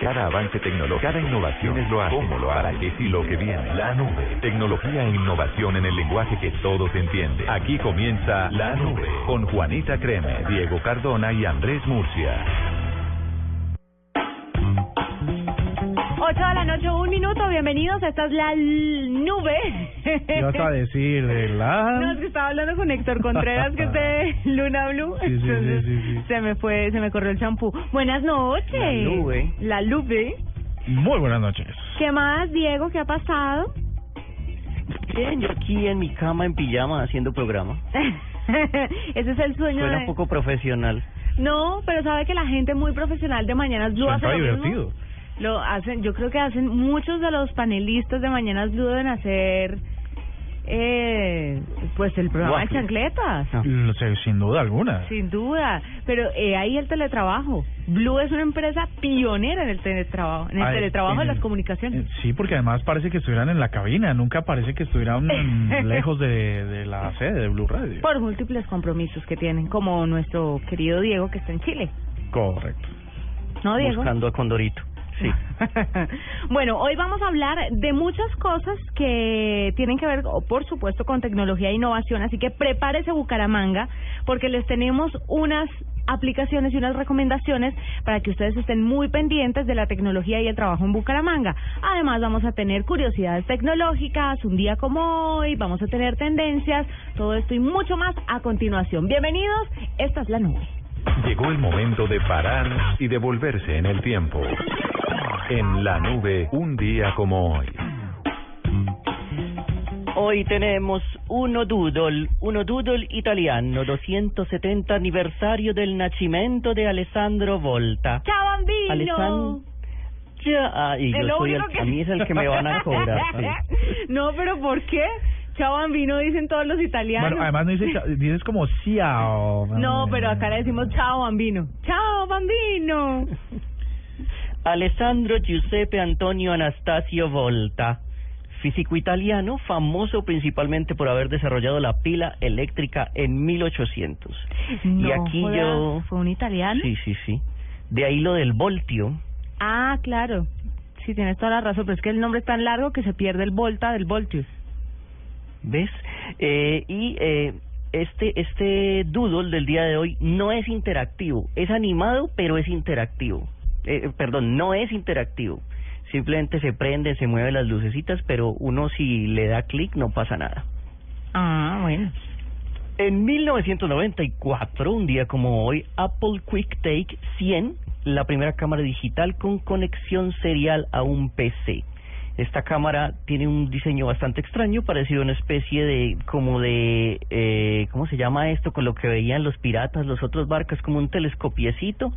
Cada avance tecnológico, cada innovación es lo hace. ¿Cómo lo hará? ¿Qué y lo que viene? La nube. Tecnología e innovación en el lenguaje que todos entienden. Aquí comienza La Nube con Juanita Creme, Diego Cardona y Andrés Murcia. 8 de la noche, un minuto, bienvenidos, esta es la nube. ¿Qué vas a decir de la...? No, es que estaba hablando con Héctor Contreras, que es de Luna Blue. Sí, sí, sí, Entonces, sí, sí. Se me fue, se me corrió el champú. Buenas noches. La nube. La nube. Muy buenas noches. ¿Qué más, Diego? ¿Qué ha pasado? Bien, yo aquí en mi cama en pijama haciendo programa. Ese es el sueño Suena de... un poco profesional. No, pero sabe que la gente muy profesional de Mañanas Blue Suena hace lo mismo? Lo hacen, yo creo que hacen muchos de los panelistas de Mañanas Blue deben hacer eh, pues el programa de chancletas. Sin duda alguna. Sin duda, pero eh, ahí el teletrabajo. Blue es una empresa pionera en el teletrabajo, en el Ay, teletrabajo de en- las comunicaciones. Eh, Sí, porque además parece que estuvieran en la cabina. Nunca parece que estuvieran lejos de, de la sede de Blue Radio. Por múltiples compromisos que tienen, como nuestro querido Diego que está en Chile. Correcto. ¿No, Diego? Buscando a Condorito. Sí. bueno, hoy vamos a hablar de muchas cosas que tienen que ver, o, por supuesto, con tecnología e innovación, así que prepárese Bucaramanga, porque les tenemos unas aplicaciones y unas recomendaciones para que ustedes estén muy pendientes de la tecnología y el trabajo en Bucaramanga. Además, vamos a tener curiosidades tecnológicas, un día como hoy, vamos a tener tendencias, todo esto y mucho más a continuación. Bienvenidos, esta es la nube. Llegó el momento de parar y devolverse en el tiempo. En la nube, un día como hoy. Hoy tenemos uno doodle, uno doodle italiano, 270 aniversario del nacimiento de Alessandro Volta. ¡Chao, bambino! Yo soy el, único que- a mí es el que me van a cobrar. sí. no, pero ¿por qué? Chao bambino dicen todos los italianos. Bueno, además no dices, dices como ciao. no, pero acá le decimos chao bambino. Chao bambino. Alessandro Giuseppe Antonio Anastasio Volta, físico italiano, famoso principalmente por haber desarrollado la pila eléctrica en 1800. No y aquí yo... ¿Fue un italiano? Sí, sí, sí. De ahí lo del voltio. Ah, claro. Sí, tienes toda la razón, pero es que el nombre es tan largo que se pierde el volta del voltius. ¿Ves? Eh, y eh, este, este doodle del día de hoy no es interactivo. Es animado, pero es interactivo. Eh, perdón, no es interactivo. Simplemente se prende, se mueven las lucecitas, pero uno si le da clic no pasa nada. Ah, bueno. En 1994, un día como hoy, Apple QuickTake 100, la primera cámara digital con conexión serial a un PC. Esta cámara tiene un diseño bastante extraño, parecido a una especie de, como de, eh, ¿cómo se llama esto? Con lo que veían los piratas, los otros barcos, como un telescopiecito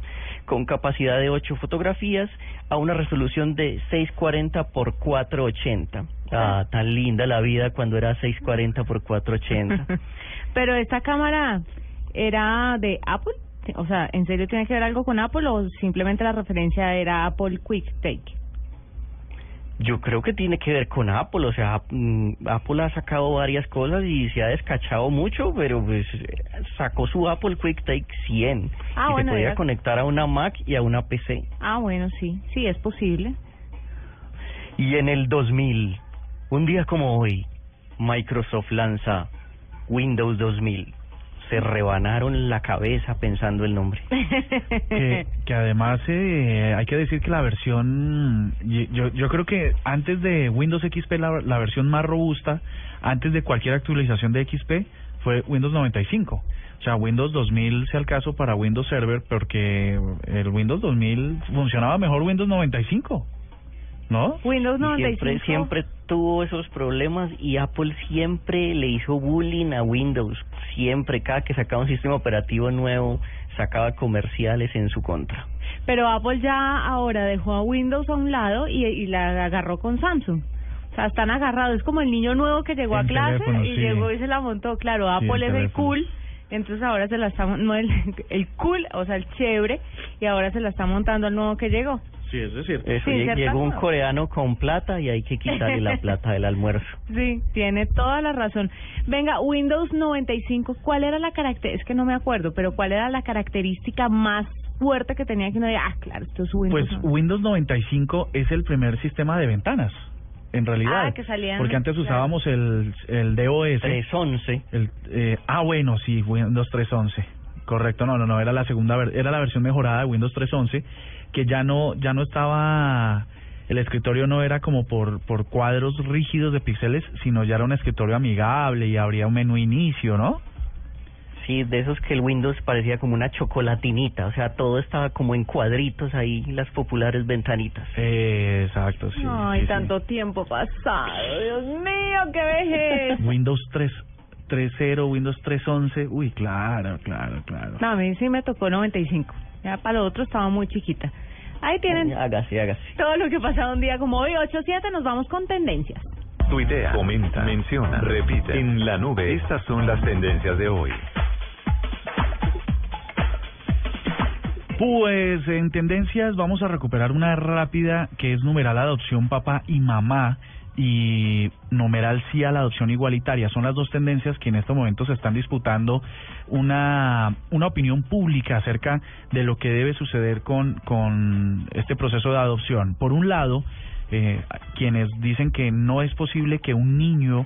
con capacidad de 8 fotografías a una resolución de 640 por 480. Ah, tan linda la vida cuando era 640 por 480. pero esta cámara era de Apple. O sea, ¿en serio tiene que ver algo con Apple o simplemente la referencia era Apple QuickTake? Yo creo que tiene que ver con Apple, o sea, mm, Apple ha sacado varias cosas y se ha descachado mucho, pero pues sacó su Apple QuickTake 100 Ah, y bueno, se podía era- conectar a una Mac y a una PC. Ah, bueno, sí, sí, es posible. Y en el 2000, un día como hoy, Microsoft lanza Windows 2000. Se rebanaron la cabeza pensando el nombre. que, además eh, hay que decir que la versión, yo, yo creo que antes de Windows XP la, la versión más robusta, antes de cualquier actualización de XP, fue Windows 95. O sea, Windows 2000 sea el caso para Windows Server porque el Windows 2000 funcionaba mejor Windows 95, ¿no? Windows Y 95. siempre, siempre tuvo esos problemas y Apple siempre le hizo bullying a Windows. Siempre, cada que sacaba un sistema operativo nuevo, sacaba comerciales en su contra. Pero Apple ya ahora dejó a Windows a un lado y, y la agarró con Samsung. O sea, están agarrados. Es como el niño nuevo que llegó a clase teléfono, y sí. llegó y se la montó. Claro, Sí, Apple es el cool. Entonces ahora se la está no el, el cool, o sea, el chévere, y ahora se la está montando al nuevo que llegó. Sí, eso es cierto. Eso, Sí, llegó un coreano con plata y hay que quitarle la plata del almuerzo. Sí, tiene toda la razón. Venga, Windows 95, ¿cuál era la característica? Es que no me acuerdo, pero ¿cuál era la característica más fuerte que tenía que uno diga, ah, claro, esto es Windows? Pues 95"? Windows 95 es el primer sistema de ventanas, en realidad. Ah, que salían- Porque antes claro. usábamos el, el DOS. 311. El, eh, ah, bueno, sí, Windows 3.11. Correcto, no, no, no, era la segunda, ver- era la versión mejorada de Windows 3.11, que ya no, ya no estaba, el escritorio no era como por, por cuadros rígidos de píxeles, sino ya era un escritorio amigable y habría un menú inicio, ¿no? Sí, de esos que el Windows parecía como una chocolatinita, o sea, todo estaba como en cuadritos ahí, las populares ventanitas. Eh, exacto, sí. Ay, sí, sí. tanto tiempo pasado, Dios mío, qué vejez. Windows 3, 3.0, Windows 3.11, uy, claro, claro, claro. No, a mí sí me tocó 95. Ya para lo otro estaba muy chiquita. Ahí tienen Hágase, hágase. todo lo que pasaba un día como hoy, 8-7, nos vamos con tendencias. Tuitea, comenta, menciona, repite. En la nube, estas son las tendencias de hoy. Pues en tendencias vamos a recuperar una rápida que es numeral adopción papá y mamá y numeral sí a la adopción igualitaria. Son las dos tendencias que en estos momentos se están disputando una, una opinión pública acerca de lo que debe suceder con, con este proceso de adopción. Por un lado, eh, quienes dicen que no es posible que un niño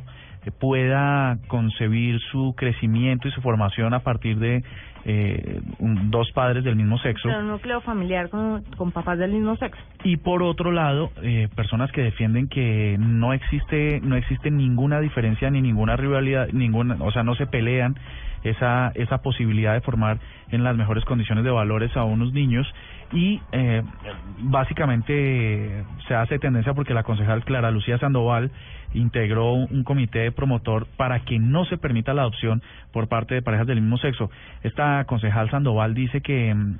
pueda concebir su crecimiento y su formación a partir de eh, un- dos padres del mismo sexo. Pero un núcleo familiar con, con papás del mismo sexo. Y por otro lado, eh, personas que defienden que no existe no existe ninguna diferencia ni ninguna rivalidad, ninguna, o sea, no se pelean esa esa posibilidad de formar en las mejores condiciones de valores a unos niños y eh, básicamente se hace tendencia porque la concejal Clara Lucía Sandoval integró un, comité promotor para que no se permita la adopción por parte de parejas del mismo sexo. Esta concejal Sandoval dice que mm,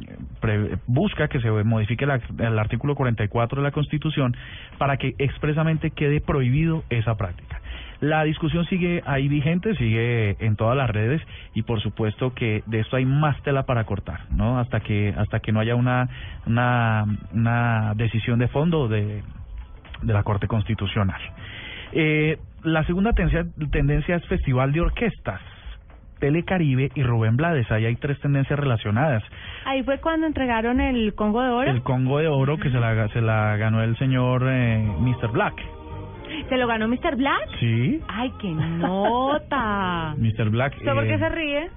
busca que se modifique el artículo 44 de la Constitución para que expresamente quede prohibido esa práctica. La discusión sigue ahí vigente, sigue en todas las redes y por supuesto que de esto hay más tela para cortar, ¿no? Hasta que hasta que no haya una una, una decisión de fondo de de la Corte Constitucional. Eh, la segunda tendencia, tendencia es Festival de Orquestas. Telecaribe y Rubén Blades. Ahí hay tres tendencias relacionadas. Ahí fue cuando entregaron el Congo de Oro. El Congo de Oro que se la, se la ganó el señor eh, Mr. Black. ¿Se lo ganó Mr. Black? Sí, ¡Ay, qué nota! Mr. Black. ¿Usted por eh, qué se ríe?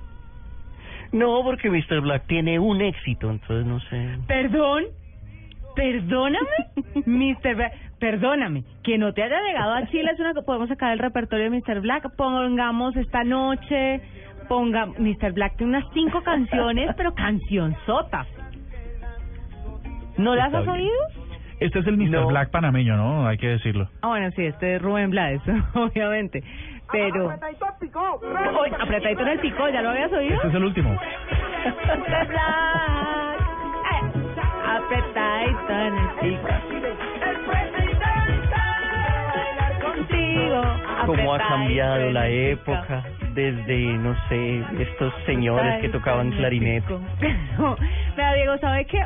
No, porque Mr. Black tiene un éxito, entonces no sé. ¿Perdón? ¿Perdóname? Mr. Black, perdóname. Que no te haya llegado a Chile es una que podemos sacar el repertorio de Mr. Black. Pongamos esta noche, ponga... Mr. Black tiene unas cinco canciones, pero cancionzotas. ¿No las has bien. oído? Este es el Mr. No. Black panameño, ¿no? Hay que decirlo. Ah, bueno, sí, este es Rubén Blades, obviamente. Pero... Oye, apretadito en el pico, ¿ya lo habías oído? Este es el último. Mr. Black, eh, apretadito en el pico. Contigo, Cómo ha apretadito cambiado la época desde, no sé, estos señores que tocaban clarinete. No, Vea, Diego, ¿sabe qué?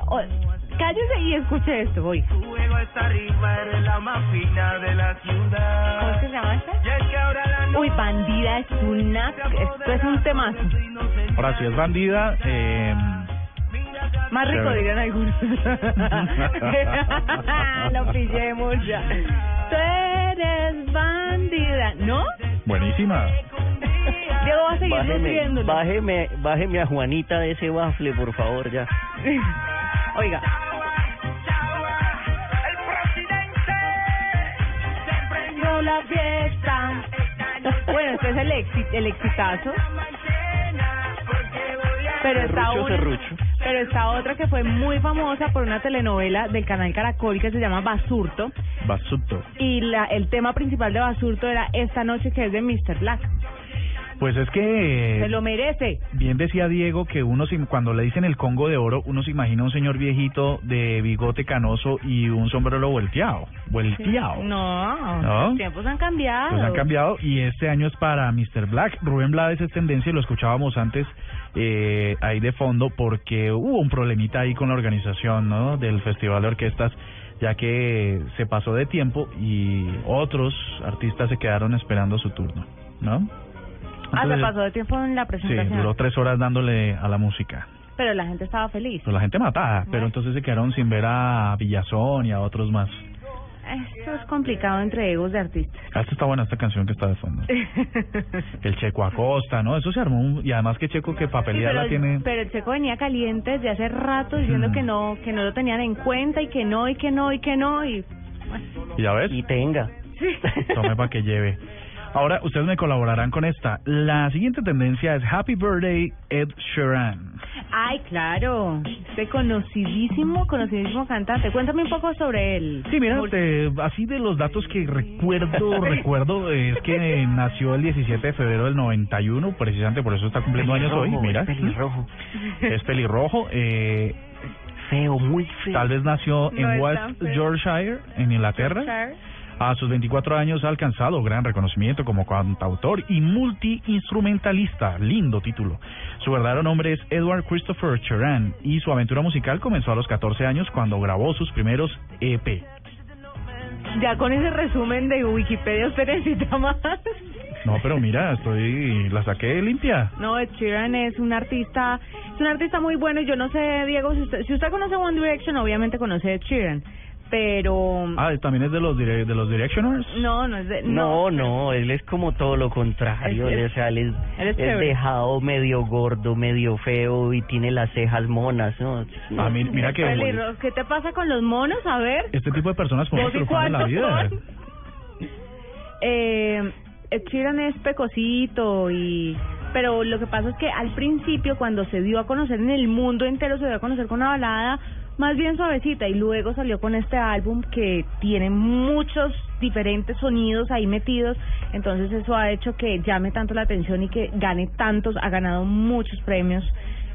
Cállese y escuche esto, voy. ¿Cómo se llama esta? Uy, bandida es una... Esto es un temazo. Ahora sí es bandida. Eh, Más rico Chévere. dirían algunos. Lo pillemos ya. Tú eres bandida, ¿no? buenísima. Diego va a seguir Bájeme, bájeme, bájeme a Juanita de ese bafle, por favor, ya. Oiga. La fiesta. Bueno, este es el, exi- el exitazo. Pero está, Serrucho, una, serrucho. pero está otra que fue muy famosa por una telenovela del canal Caracol que se llama Basurto. Basuto. Y la, el tema principal de Basurto era Esta noche que es de Mr. Black. Pues es que... Se lo merece. Bien decía Diego que uno cuando le dicen el Congo de Oro, uno se imagina un señor viejito de bigote canoso y un sombrero volteado. Volteado. No, ¿No? los tiempos han cambiado. Pues han cambiado y este año es para Mr. Black. Rubén Blades es tendencia y lo escuchábamos antes eh, ahí de fondo porque hubo un problemita ahí con la organización ¿no? del Festival de Orquestas ya que se pasó de tiempo y otros artistas se quedaron esperando su turno, ¿no? Ah, se pasó de tiempo en la Sí, presentación. duró tres horas dándole a la música. Pero la gente estaba feliz. Pues la gente matada, pero entonces se quedaron sin ver a Villazón y a otros más. Esto es complicado entre egos de artistas. Ah, esta está buena esta canción que está de fondo. El Checo Acosta, ¿no? Eso se armó un- y además que Checo que para Sí, pero, la tiene. pero el Checo venía caliente desde hace rato diciendo Mm. que no que no lo tenían en cuenta y que no y que no y que no y bueno, ¿Y ya ves? Y tenga. sí. Tome para que lleve. Ahora ustedes me colaborarán con esta. La siguiente tendencia es Happy Birthday Ed Sheeran. Ay, claro. Este conocidísimo, conocidísimo cantante. Cuéntame un poco sobre él. Sí, mira, te- así de los datos que recuerdo, recuerdo es que nació el 17 de febrero del 91, precisamente por eso está cumpliendo años hoy, mira. es pelirrojo. Es pelirrojo, eh, Feo, muy feo. tal vez nació No en es West. Yorkshire, en Inglaterra. Char. A sus 24 años ha alcanzado gran reconocimiento como cantautor y multiinstrumentalista. Lindo título. Su verdadero nombre es Edward Christopher Cheran y su aventura musical comenzó a los 14 años cuando grabó sus primeros EP. Ya con ese resumen de Wikipedia usted necesita más. No, pero mira, estoy la saqué limpia. No, Ed Sheeran es un artista, es un artista muy bueno. y Yo no sé, Diego, si usted, si usted conoce One Direction, obviamente conoce a Ed Sheeran, pero Ah, también es de los dire- de los Directioners. no, no es de, No, no, él es como todo lo contrario, Es- él, o sea, él es, él es es dejado medio gordo, medio feo y tiene las cejas monas, ¿no? Ah, mi- mira que ¿Qué te pasa con los monos? A ver. este tipo de personas podemos ¿Vos y triunfar en la cuántos vida. son? Eh, Sheeran es pecosito y pero lo que pasa es que al principio cuando se dio a conocer en el mundo entero se dio a conocer con una balada más bien suavecita y luego salió con este álbum que tiene muchos diferentes sonidos ahí metidos entonces eso ha hecho que llame tanto la atención y que gane tantos ha ganado muchos premios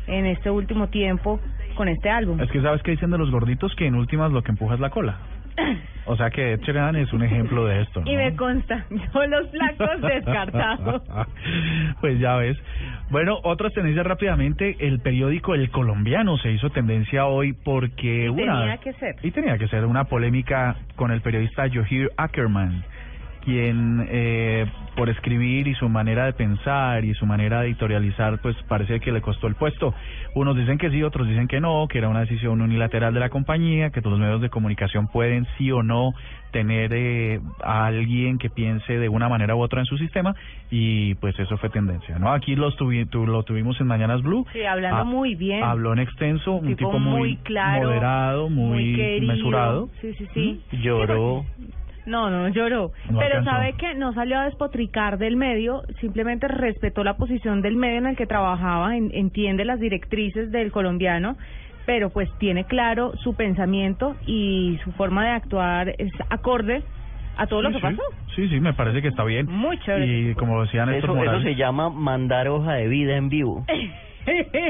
en este último tiempo con este álbum Es que sabes que dicen de los gorditos que en últimas lo que empuja es la cola. O sea que Ed Sheeran es un ejemplo de esto. y me consta yo los flacos descartados pues ya ves. Bueno, otras tendencias rápidamente. El periódico El Colombiano se hizo tendencia hoy porque Y una tenía que ser. y tenía que ser una polémica con el periodista Johir Ackerman, quien eh, por escribir y su manera de pensar y su manera de editorializar, pues parece que le costó el puesto. Unos dicen que sí, otros dicen que no, que era una decisión unilateral de la compañía, que todos los medios de comunicación pueden sí o no tener eh, a alguien que piense de una manera u otra en su sistema y pues eso fue tendencia, ¿no? Aquí los tuvi- tu- lo tuvimos en Mañanas Blue. Sí, hablando Ah, muy bien. Habló en extenso, un tipo tipo, muy, claro, moderado, muy, mesurado. Sí, sí, sí. Lloró. No, no lloró. No Pero alcanzó. sabe que no salió a despotricar del medio, simplemente respetó la posición del medio en el que trabajaba, en- entiende las directrices del colombiano, pero pues tiene claro su pensamiento y su forma de actuar es acorde a todo lo que sí. pasó. Sí, sí, me parece que está bien. Muy chévere. Y como decía Néstor Eso, se llama mandar hoja de vida en vivo.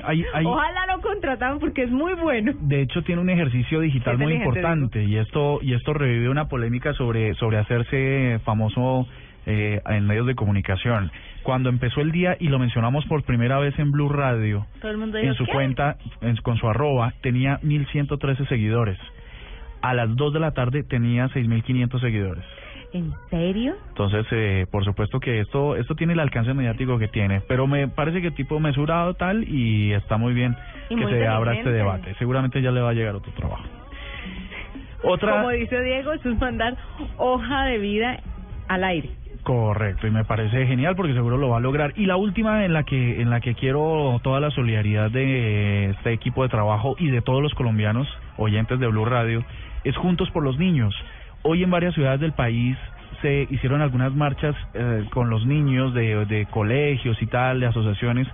Hay- hay- Ojalá lo contrataran porque es muy bueno. de hecho tiene un ejercicio digital muy importante y esto y esto revive una polémica sobre sobre hacerse famoso eh, en medios de comunicación. Cuando empezó el día y lo mencionamos por primera vez en Blue Radio, Todo el mundo dijo, en su "¿Qué?". cuenta, en- con su arroba, tenía 1113 seguidores. A las 2 de la tarde tenía 6500 seguidores. ¿En serio? Entonces, eh, por supuesto que esto esto tiene el alcance mediático que tiene, pero me parece que tipo mesurado tal y está muy bien Y que muy se abra este debate. Seguramente ya le va a llegar otro trabajo. Otra Como dice Diego, eso es mandar hoja de vida al aire. correcto y me parece genial porque seguro lo va a lograr. Y la última en la que en la que quiero toda la solidaridad de este equipo de trabajo y de todos los colombianos oyentes de Blue Radio es Juntos por los Niños. Hoy en varias ciudades del país se hicieron algunas marchas eh, con los niños de, de colegios y tal, de asociaciones,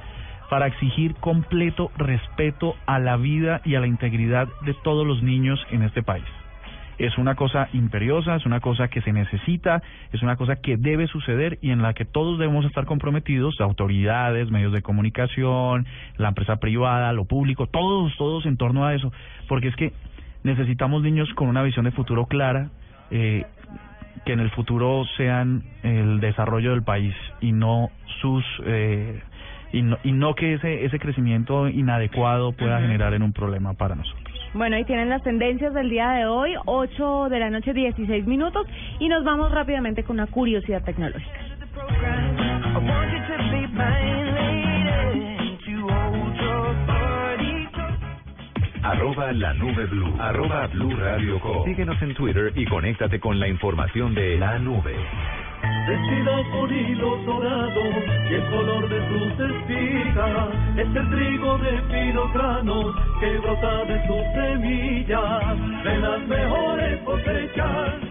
para exigir completo respeto a la vida y a la integridad de todos los niños en este país. es una cosa imperiosa, es una cosa que se necesita, es una cosa que debe suceder y en la que todos debemos estar comprometidos, autoridades, medios de comunicación, la empresa privada, lo público, todos, todos en torno a eso, porque es que necesitamos niños con una visión de futuro clara, eh, que en el futuro sean el desarrollo del país y no sus eh, y no, y no que ese ese crecimiento inadecuado pueda generar en un problema para nosotros. Bueno, ahí tienen las tendencias del día de hoy, 8 de la noche, 16 minutos, y nos vamos rápidamente con una curiosidad tecnológica. Arroba la nube blue. Arroba blue radio com. Síguenos en Twitter y conéctate con la información de la nube. Vestida con hilos dorados y el color de sus espigas es el trigo de finos que brota de sus semillas. De las mejores cosechas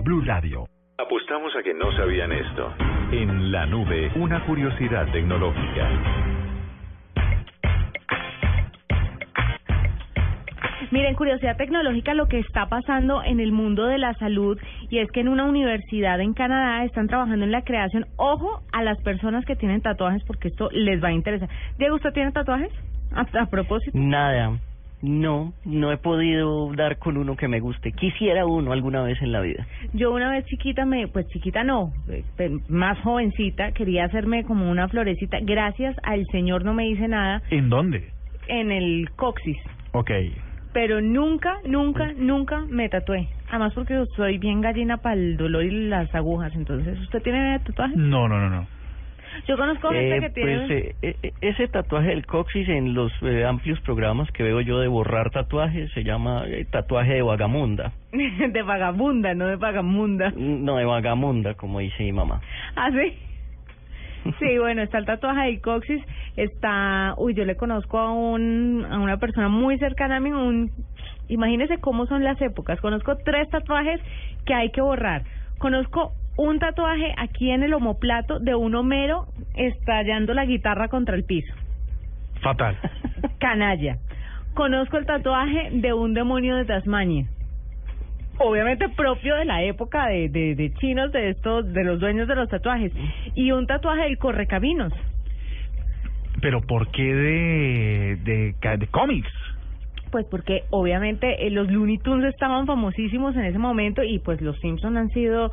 Blue Radio. Apostamos a que no sabían esto. En la nube, una curiosidad tecnológica. Miren, curiosidad tecnológica, lo que está pasando en el mundo de la salud y es que en una universidad en Canadá están trabajando en la creación, ojo a las personas que tienen tatuajes porque esto les va a interesar. Diego, ¿usted tiene tatuajes? A, a propósito. Nada. No, no he podido dar con uno que me guste. Quisiera uno alguna vez en la vida. Yo una vez chiquita, me pues chiquita no, eh, más jovencita, quería hacerme como una florecita. Gracias al Señor no me hice nada ¿En dónde? en el coxis. Ok. pero nunca, nunca, nunca me tatué. Además porque soy bien gallina para el dolor y las agujas. Entonces, ¿usted tiene tatuajes? No, no, no, no. Yo conozco gente Eh, que tiene... pues eh, eh, ese tatuaje del coxis en los eh, amplios programas que veo yo de borrar tatuajes se llama tatuaje de vagamunda. de vagabunda, no de vagamunda. No, de vagamunda, como dice mi mamá. ¿Ah, sí? Sí, bueno, está el tatuaje del coxis, está, uy, yo le conozco a un a una persona muy cercana a mí, un imagínese cómo son las épocas. Conozco tres tatuajes que hay que borrar. Conozco un tatuaje aquí en el omoplato de un Homero estallando la guitarra contra el piso. Fatal. Canalla. Conozco el tatuaje de un demonio de Tasmania. Obviamente propio de la época de, de, de chinos, de estos, de los dueños de los tatuajes. Y un tatuaje del correcaminos. Pero ¿por qué de, de, cómics? Pues porque obviamente eh, los Looney Tunes estaban famosísimos en ese momento y pues los Simpson han sido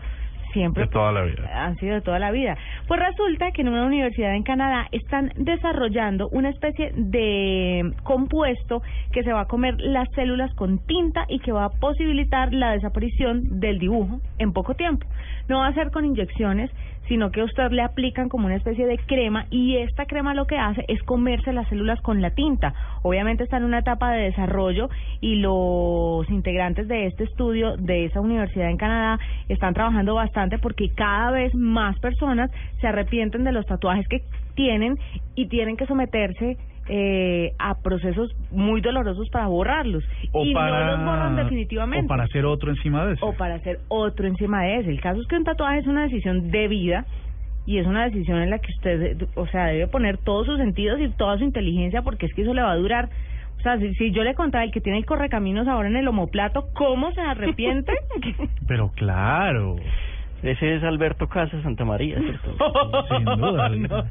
siempre De toda la vida. han sido de toda la vida. Pues resulta que en una universidad en Canadá están desarrollando una especie de compuesto que se va a comer las células con tinta y que va a posibilitar la desaparición del dibujo en poco tiempo. No va a ser con inyecciones, sino que a usted le aplican como una especie de crema y esta crema lo que hace es comerse las células con la tinta. Obviamente está en una etapa de desarrollo y los integrantes de este estudio de esa universidad en Canadá están trabajando bastante porque cada vez más personas se arrepienten de los tatuajes que tienen y tienen que someterse eh, a procesos muy dolorosos para borrarlos O y para, no los borran definitivamente O para hacer otro encima de eso. o para hacer otro encima de ese. El caso es que un tatuaje es una decisión de vida y es una decisión en la que usted, o sea, debe poner todos sus sentidos y toda su inteligencia porque es que eso le va a durar. O sea, si, si yo le contaba el que tiene el correcaminos ahora en el omoplato, ¿cómo se arrepiente? Pero claro. Ese es Alberto Casas Santa María, ¿cierto? Sin duda. no,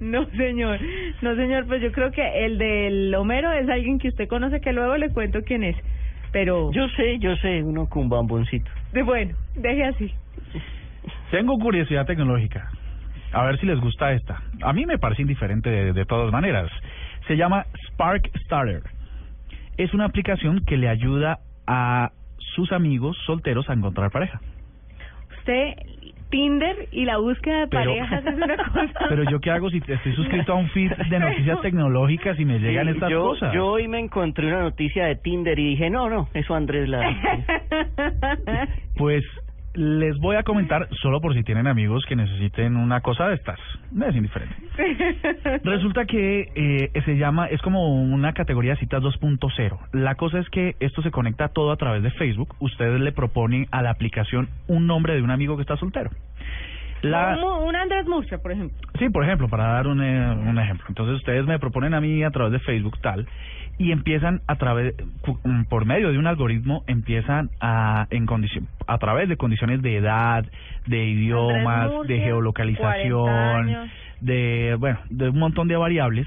no, señor. No, señor, pues yo creo que el del Homero es alguien que usted conoce que luego le cuento quién es. Pero, Yo sé, yo sé, uno con bamboncito. de bueno, deje así. Tengo curiosidad tecnológica. A ver si les gusta esta. A mí me parece indiferente de, de todas maneras. Se llama Spark Starter. Es una aplicación que le ayuda a sus amigos solteros a encontrar pareja. Usted, Tinder y la búsqueda de Pero- parejas es una cosa. Pero yo qué hago si estoy suscrito a un feed de noticias tecnológicas y me llegan Sí, estas yo, cosas. yo hoy me encontré una noticia de Tinder y dije, no, no, eso Andrés la... Pues les voy a comentar solo por si tienen amigos que necesiten una cosa de estas. Me es indiferente. Resulta que eh, se llama, es como una categoría de citas 2.0. La cosa es que esto se conecta todo a través de Facebook. Ustedes le proponen a la aplicación un nombre de un amigo que está soltero. La, Como un Andrés Murcia, por ejemplo. Sí, por ejemplo, para dar un, eh, un ejemplo. Entonces ustedes me proponen a mí a través de Facebook tal y empiezan a través mm, por medio de un algoritmo empiezan a en condición a través de condiciones de edad, de idiomas, Murcia, de 40 geolocalización, de bueno, de un montón de variables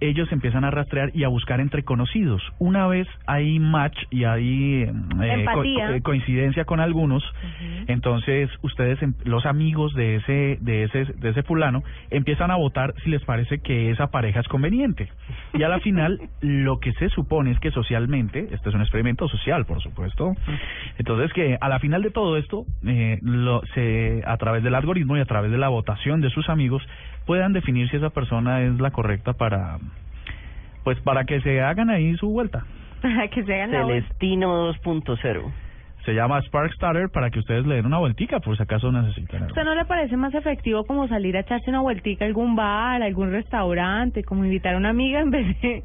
ellos empiezan a rastrear y a buscar entre conocidos. Una vez hay match y hay eh, co- Empatía. co- coincidencia con algunos, entonces ustedes, em- los amigos de ese, de ese, de ese fulano, empiezan a votar si les parece que esa pareja es conveniente. Y a la final, lo que se supone es que socialmente, este es un experimento social, por supuesto, entonces que a la final de todo esto, eh, lo, se, a través del algoritmo y a través de la votación de sus amigos, puedan definir si esa persona es la correcta para, pues para que se hagan ahí su vuelta. que se hagan. Celestino 2.0. Se llama Spark Starter para que ustedes le den una vueltica por si acaso necesitan. ¿Usted no le parece más efectivo como salir a echarse una vueltica a algún bar, a algún restaurante, como invitar a una amiga en vez de...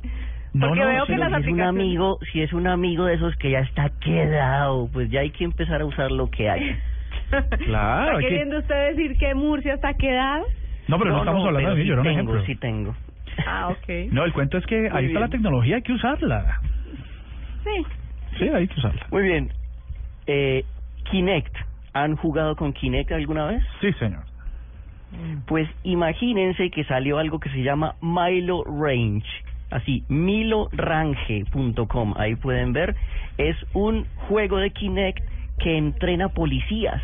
No, Porque no, veo sí, que las si es un amigo, si es un amigo de esos que ya está quedado, pues ya hay que empezar a usar lo que hay. Claro, ¿Está que- queriendo usted decir que Murcia está quedado? No, pero no, estamos hablando de mí, sí yo era un tengo, ejemplo. Sí tengo. Ah, ok. No, el cuento es que ahí está la tecnología, hay que usarla. Sí. Sí, hay que usarla. Muy bien. Eh, Kinect. ¿Han jugado con Kinect alguna vez? Sí, señor. Pues imagínense que salió algo que se llama Milo Range. Así, milorange.com. Ahí pueden ver. Es un juego de Kinect que entrena policías.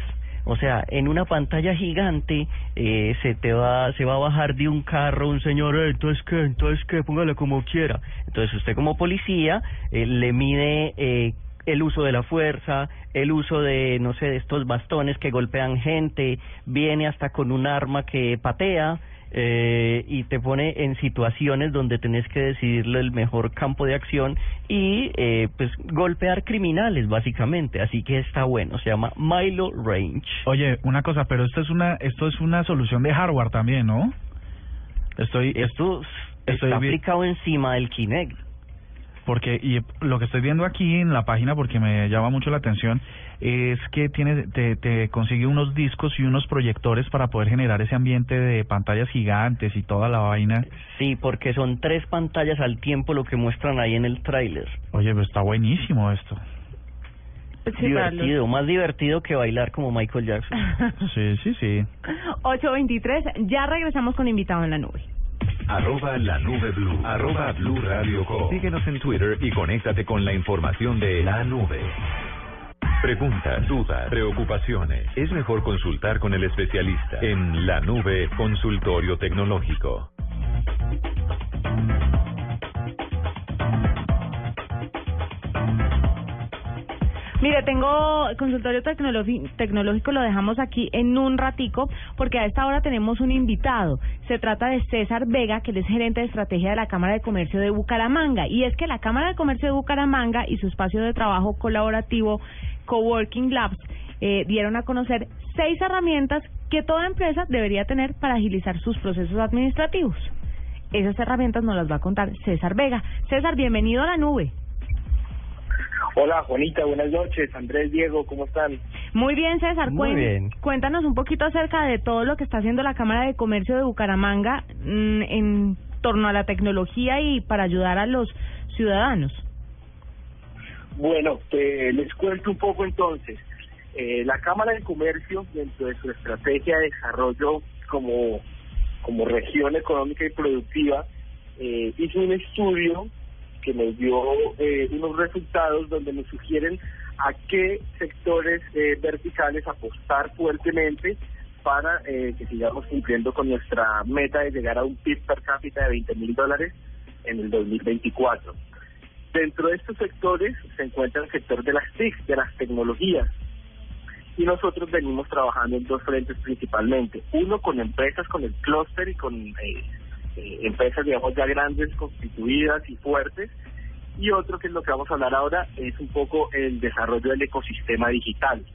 O sea, en una pantalla gigante eh, se te va se va a bajar de un carro un señor, eh, entonces qué, entonces qué, póngale como quiera. Entonces usted como policía eh, le mide eh, el uso de la fuerza, el uso de, no sé, de estos bastones que golpean gente, viene hasta con un arma que patea eh, y te pone en situaciones donde tenés que decidirle el mejor campo de acción y eh, pues golpear criminales básicamente, así que está bueno, se llama Milo Range. Oye, una cosa, pero esto es una esto es una solución de hardware también, ¿no? Estoy Esto Estoy está aplicado encima del Kinect. Porque y lo que estoy viendo aquí en la página porque me llama mucho la atención es que tiene te, te consigue unos discos y unos proyectores para poder generar ese ambiente de pantallas gigantes y toda la vaina. Sí, porque son tres pantallas al tiempo lo que muestran ahí en el tráiler. Oye, pero está buenísimo esto. Los- divertido, más divertido que bailar como Michael Jackson. Sí, sí, sí. 823, ya regresamos con invitado en la nube. Arroba la nube blue. Arroba blue radio com. Síguenos en Twitter y conéctate con la información de la nube. Preguntas, dudas, preocupaciones. Es mejor consultar con el especialista en la nube consultorio tecnológico. Mire, tengo consultorio tecnológico, lo dejamos aquí en un ratico, porque a esta hora tenemos un invitado. Se trata de César Vega, que él es gerente de estrategia de la Cámara de Comercio de Bucaramanga. Y es que la Cámara de Comercio de Bucaramanga y su espacio de trabajo colaborativo Coworking Labs eh, dieron a conocer seis herramientas que toda empresa debería tener para agilizar sus procesos administrativos. Esas herramientas nos las va a contar César Vega. César, bienvenido a la nube. Hola, Juanita, buenas noches. Andrés, Diego, ¿cómo están? Muy bien, César. Muy bien. Cuéntanos un poquito acerca de todo lo que está haciendo la Cámara de Comercio de Bucaramanga mm, en torno a la tecnología y para ayudar a los ciudadanos. Bueno, te, les cuento un poco entonces. Eh, la Cámara de Comercio, dentro de su estrategia de desarrollo como, como región económica y productiva, eh, hizo un estudio que nos dio eh, unos resultados donde nos sugieren a qué sectores eh, verticales apostar fuertemente para eh, que sigamos cumpliendo con nuestra meta de llegar a un PIB per cápita de 20 mil dólares en el 2024. Dentro de estos sectores se encuentra el sector de las TIC, de las tecnologías. Y nosotros venimos trabajando en dos frentes principalmente. Uno con empresas, con el clúster y con eh, eh, empresas, digamos, ya grandes, constituidas y fuertes. Y otro, que es lo que vamos a hablar ahora, es un poco el desarrollo del ecosistema digital.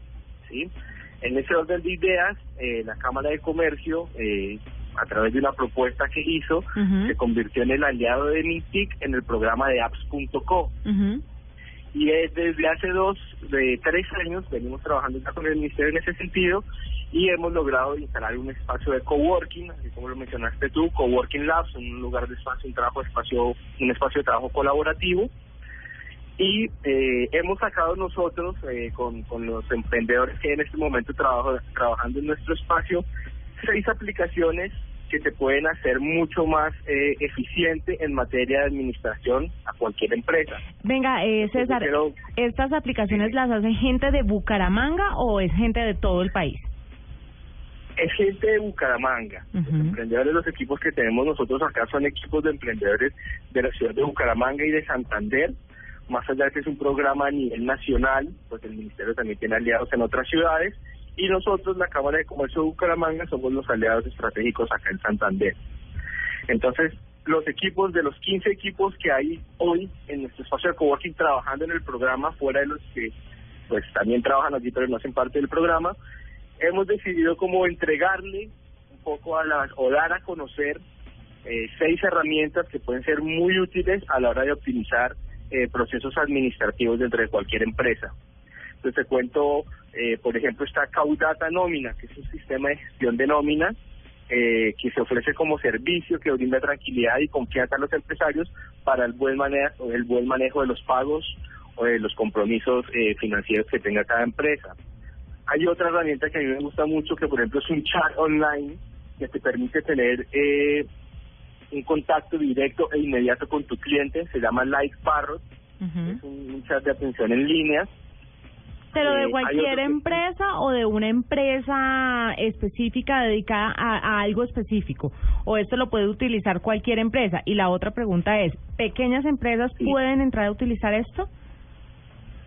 ¿sí? En ese orden de ideas, eh, la Cámara de Comercio, eh, a través de una propuesta que hizo, se convirtió en el aliado de MINTIC en el programa de apps.co. Y desde hace dos, de tres años, venimos trabajando ya con el Ministerio en ese sentido y hemos logrado instalar un espacio de coworking, así como lo mencionaste tú, coworking labs, un lugar de espacio, un trabajo, espacio, un espacio de trabajo colaborativo. Y eh, hemos sacado nosotros eh, con, con los emprendedores que en este momento trabajo, trabajando en nuestro espacio seis aplicaciones que te pueden hacer mucho más eh, eficiente en materia de administración a cualquier empresa. Venga, eh, César, ¿estas aplicaciones las hace gente de Bucaramanga o es gente de todo el país? Es gente de Bucaramanga. Los emprendedores, los equipos que tenemos nosotros acá son equipos de emprendedores de la ciudad de Bucaramanga y de Santander más allá de que es un programa a nivel nacional, pues el Ministerio también tiene aliados en otras ciudades y nosotros, la Cámara de Comercio de Bucaramanga, somos los aliados estratégicos acá en Santander. Entonces, los equipos, de los 15 equipos que hay hoy en nuestro espacio de coworking trabajando en el programa, fuera de los que pues también trabajan allí pero no hacen parte del programa, hemos decidido como entregarle un poco a las, o dar a conocer eh, seis herramientas que pueden ser muy útiles a la hora de optimizar eh, procesos administrativos dentro de cualquier empresa. Entonces te cuento, eh, por ejemplo, está Caudata Nómina, que es un sistema de gestión de nómina eh, que se ofrece como servicio que brinda tranquilidad y confianza a los empresarios para el buen manejo, el buen manejo de los pagos o de los compromisos eh, financieros que tenga cada empresa. Hay otra herramienta que a mí me gusta mucho, que por ejemplo es un chat online que te permite tener eh, un contacto directo e inmediato con tu cliente, se llama Like Parrot, es un, chat de atención en línea. ¿Pero de cualquier empresa o de una empresa específica dedicada a, algo específico? ¿O esto lo puede utilizar cualquier empresa? Y la otra pregunta es, ¿pequeñas empresas pueden entrar a utilizar esto?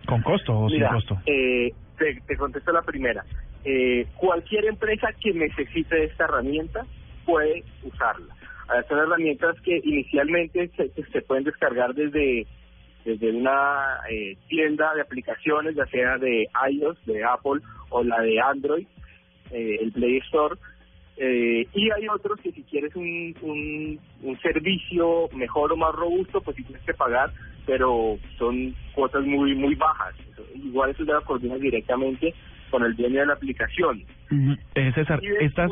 ¿Con costo o sin costo? Eh, te, te contesto la primera. Eh, cualquier empresa que necesite esta herramienta puede usarla son herramientas que inicialmente se, se pueden descargar desde desde una eh, tienda de aplicaciones, ya sea de iOS, de Apple o la de Android, eh, el Play Store. Eh, y hay otros que si quieres un, un, un servicio mejor o más robusto, pues sí tienes que pagar, pero son cuotas muy muy bajas. Igual eso ya coordinas directamente con el dueño de la aplicación. César, estas,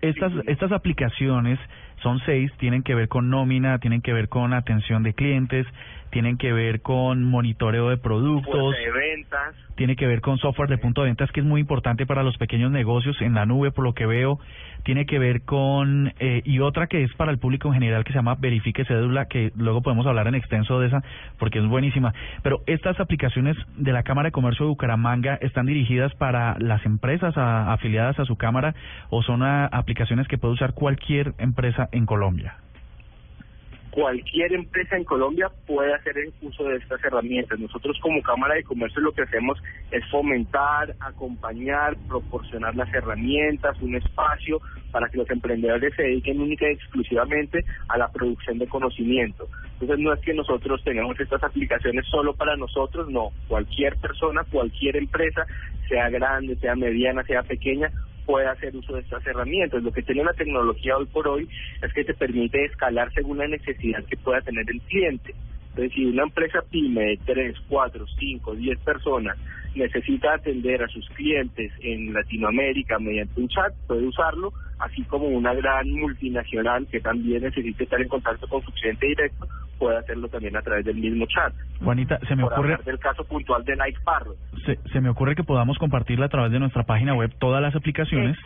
estas, estas aplicaciones son seis, tienen que ver con nómina, tienen que ver con atención de clientes, tienen que ver con monitoreo de productos, de ventas. tiene que ver con software de punto de ventas que es muy importante para los pequeños negocios en la nube, por lo que veo, tiene que ver con eh, y otra que es para el público en general que se llama Verifique Cédula, que luego podemos hablar en extenso de esa porque es buenísima. Pero estas aplicaciones de la Cámara de Comercio de Bucaramanga están dirigidas para las empresas afiliadas a su cámara o son aplicaciones que puede usar cualquier empresa en Colombia cualquier empresa en Colombia puede hacer el uso de estas herramientas. Nosotros como Cámara de Comercio lo que hacemos es fomentar, acompañar, proporcionar las herramientas, un espacio para que los emprendedores se dediquen única y exclusivamente a la producción de conocimiento. Entonces no es que nosotros tengamos estas aplicaciones solo para nosotros, no. Cualquier persona, cualquier empresa, sea grande, sea mediana, sea pequeña, puede hacer uso de estas herramientas. Lo que tiene la tecnología hoy por hoy es que te permite escalar según la necesidad que pueda tener el cliente. Entonces, si una empresa pyme de 3, 4, 5, 10 personas necesita atender a sus clientes en Latinoamérica mediante un chat, puede usarlo, así como una gran multinacional que también necesite estar en contacto con su cliente directo, puede hacerlo también a través del mismo chat. Juanita, se me ocurre... del caso puntual de Nike Parro. Se, se me ocurre que podamos compartirla a través de nuestra página web todas las aplicaciones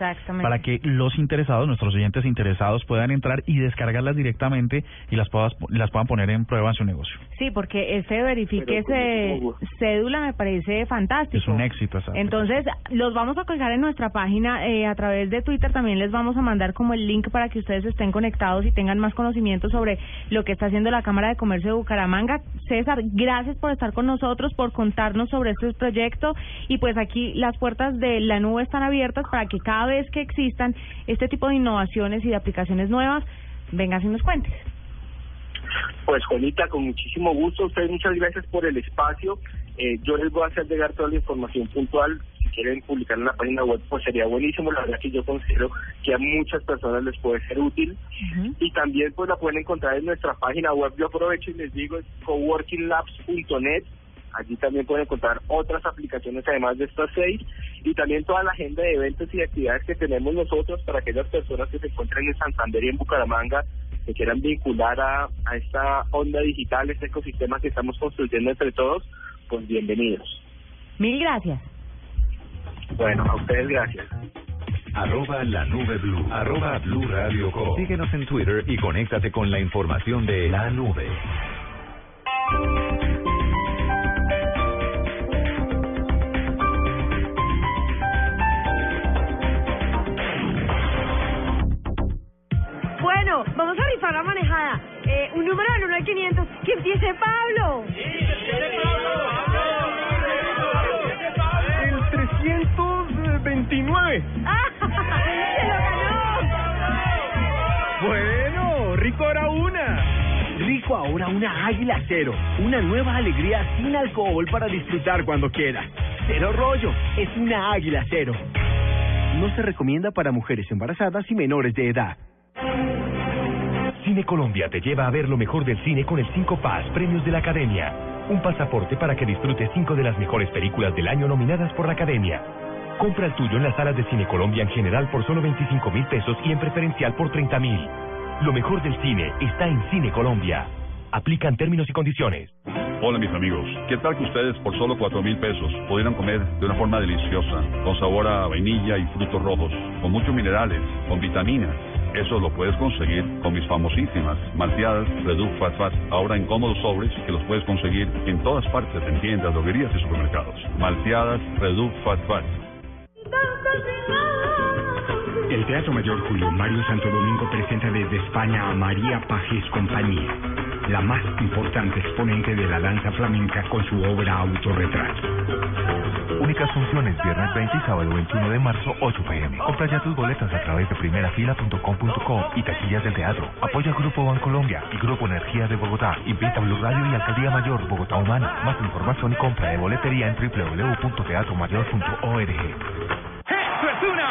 para que los interesados, nuestros oyentes interesados, puedan entrar y descargarlas directamente y las, puedas, las puedan poner en prueba en su negocio. Sí, porque ese verifique ese cédula me parece fantástico. Es un éxito. Esa Entonces, los vamos a colgar en nuestra página eh, a través de Twitter. También les vamos a mandar como el link para que ustedes estén conectados y tengan más conocimiento sobre lo que está haciendo la Cámara de Comercio de Bucaramanga. César, gracias por estar con nosotros, por contarnos sobre este proyecto y pues aquí las puertas de la nube están abiertas para que cada vez que existan este tipo de innovaciones y de aplicaciones nuevas, vengas y nos cuentes. Pues Juanita, con muchísimo gusto. Ustedes muchas gracias por el espacio. Eh, yo les voy a hacer llegar toda la información puntual. Si quieren publicar en la página web, pues sería buenísimo. La verdad que yo considero que a muchas personas les puede ser útil. Y también pues la pueden encontrar en nuestra página web. Yo aprovecho y les digo, es coworkinglabs.net. Allí también pueden encontrar otras aplicaciones además de estas seis y también toda la agenda de eventos y actividades que tenemos nosotros para aquellas personas que se encuentran en Santander y en Bucaramanga que quieran vincular a, a esta onda digital, este ecosistema que estamos construyendo entre todos, pues bienvenidos. Mil gracias. Bueno, a ustedes gracias. Arroba la nube blue. Arroba blue radio com. Síguenos en Twitter y conéctate con la información de la nube. Bueno, vamos a rifar la manejada. Eh, un número del 1 al 500. ¡Que empiece Pablo! El 329. ¡Ah! ¡Se lo ganó! Bueno, rico ahora una. Rico ahora una Águila Cero, una nueva alegría sin alcohol para disfrutar cuando quieras. Cero rollo, es una Águila Cero. No se recomienda para mujeres embarazadas y menores de edad. Cine Colombia te lleva a ver lo mejor del cine con el 5 Paz Premios de la Academia. Un pasaporte para que disfrutes cinco de las mejores películas del año nominadas por la Academia. Compra el tuyo en las salas de Cine Colombia en general por solo 25 mil pesos y en preferencial por 30 mil. Lo mejor del cine está en Cine Colombia. Aplican términos y condiciones. Hola mis amigos, ¿qué tal que ustedes por solo cuatro mil pesos pudieran comer de una forma deliciosa, con sabor a vainilla y frutos rojos, con muchos minerales, con vitaminas? Eso lo puedes conseguir con mis famosísimas malteadas Reduc Fat Fat, ahora en cómodos sobres que los puedes conseguir en todas partes, en tiendas, droguerías y supermercados. Malteadas Reduc Fat Fat. El Teatro Mayor Julio Mario Santo Domingo presenta desde España a María Pajes Compañía, la más importante exponente de la danza flamenca con su obra Autorretrato. Únicas funciones viernes 20 y sábado 21 de marzo 8 pm. Compra ya tus boletas a través de primerafila.com.co y taquillas del teatro. Apoya Grupo Bancolombia y Grupo Energía de Bogotá. Invita a Blue Radio y Alcaldía Mayor Bogotá Humana. Más información y compra de boletería en www.teatromayor.org.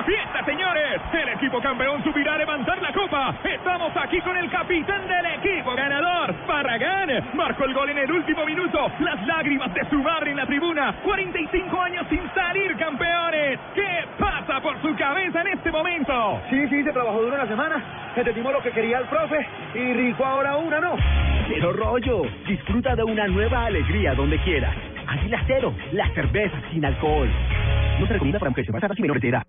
¡Esto es una fiesta, señores! El equipo campeón subirá a levantar la copa. Estamos aquí con el capitán del equipo ganador, Barragán. Marcó el gol en el último minuto. Las lágrimas de su madre en la tribuna. 45 años sin salir campeones. ¿Qué pasa por su cabeza en este momento? Sí, sí, se trabajó duro una semana. Entendimos lo que quería el profe y rico ahora una, ¿no? Cero rollo, disfruta de una nueva alegría donde quieras. Águila Cero, la cerveza sin alcohol. No se recomienda para mujeres embarazadas y menores de edad.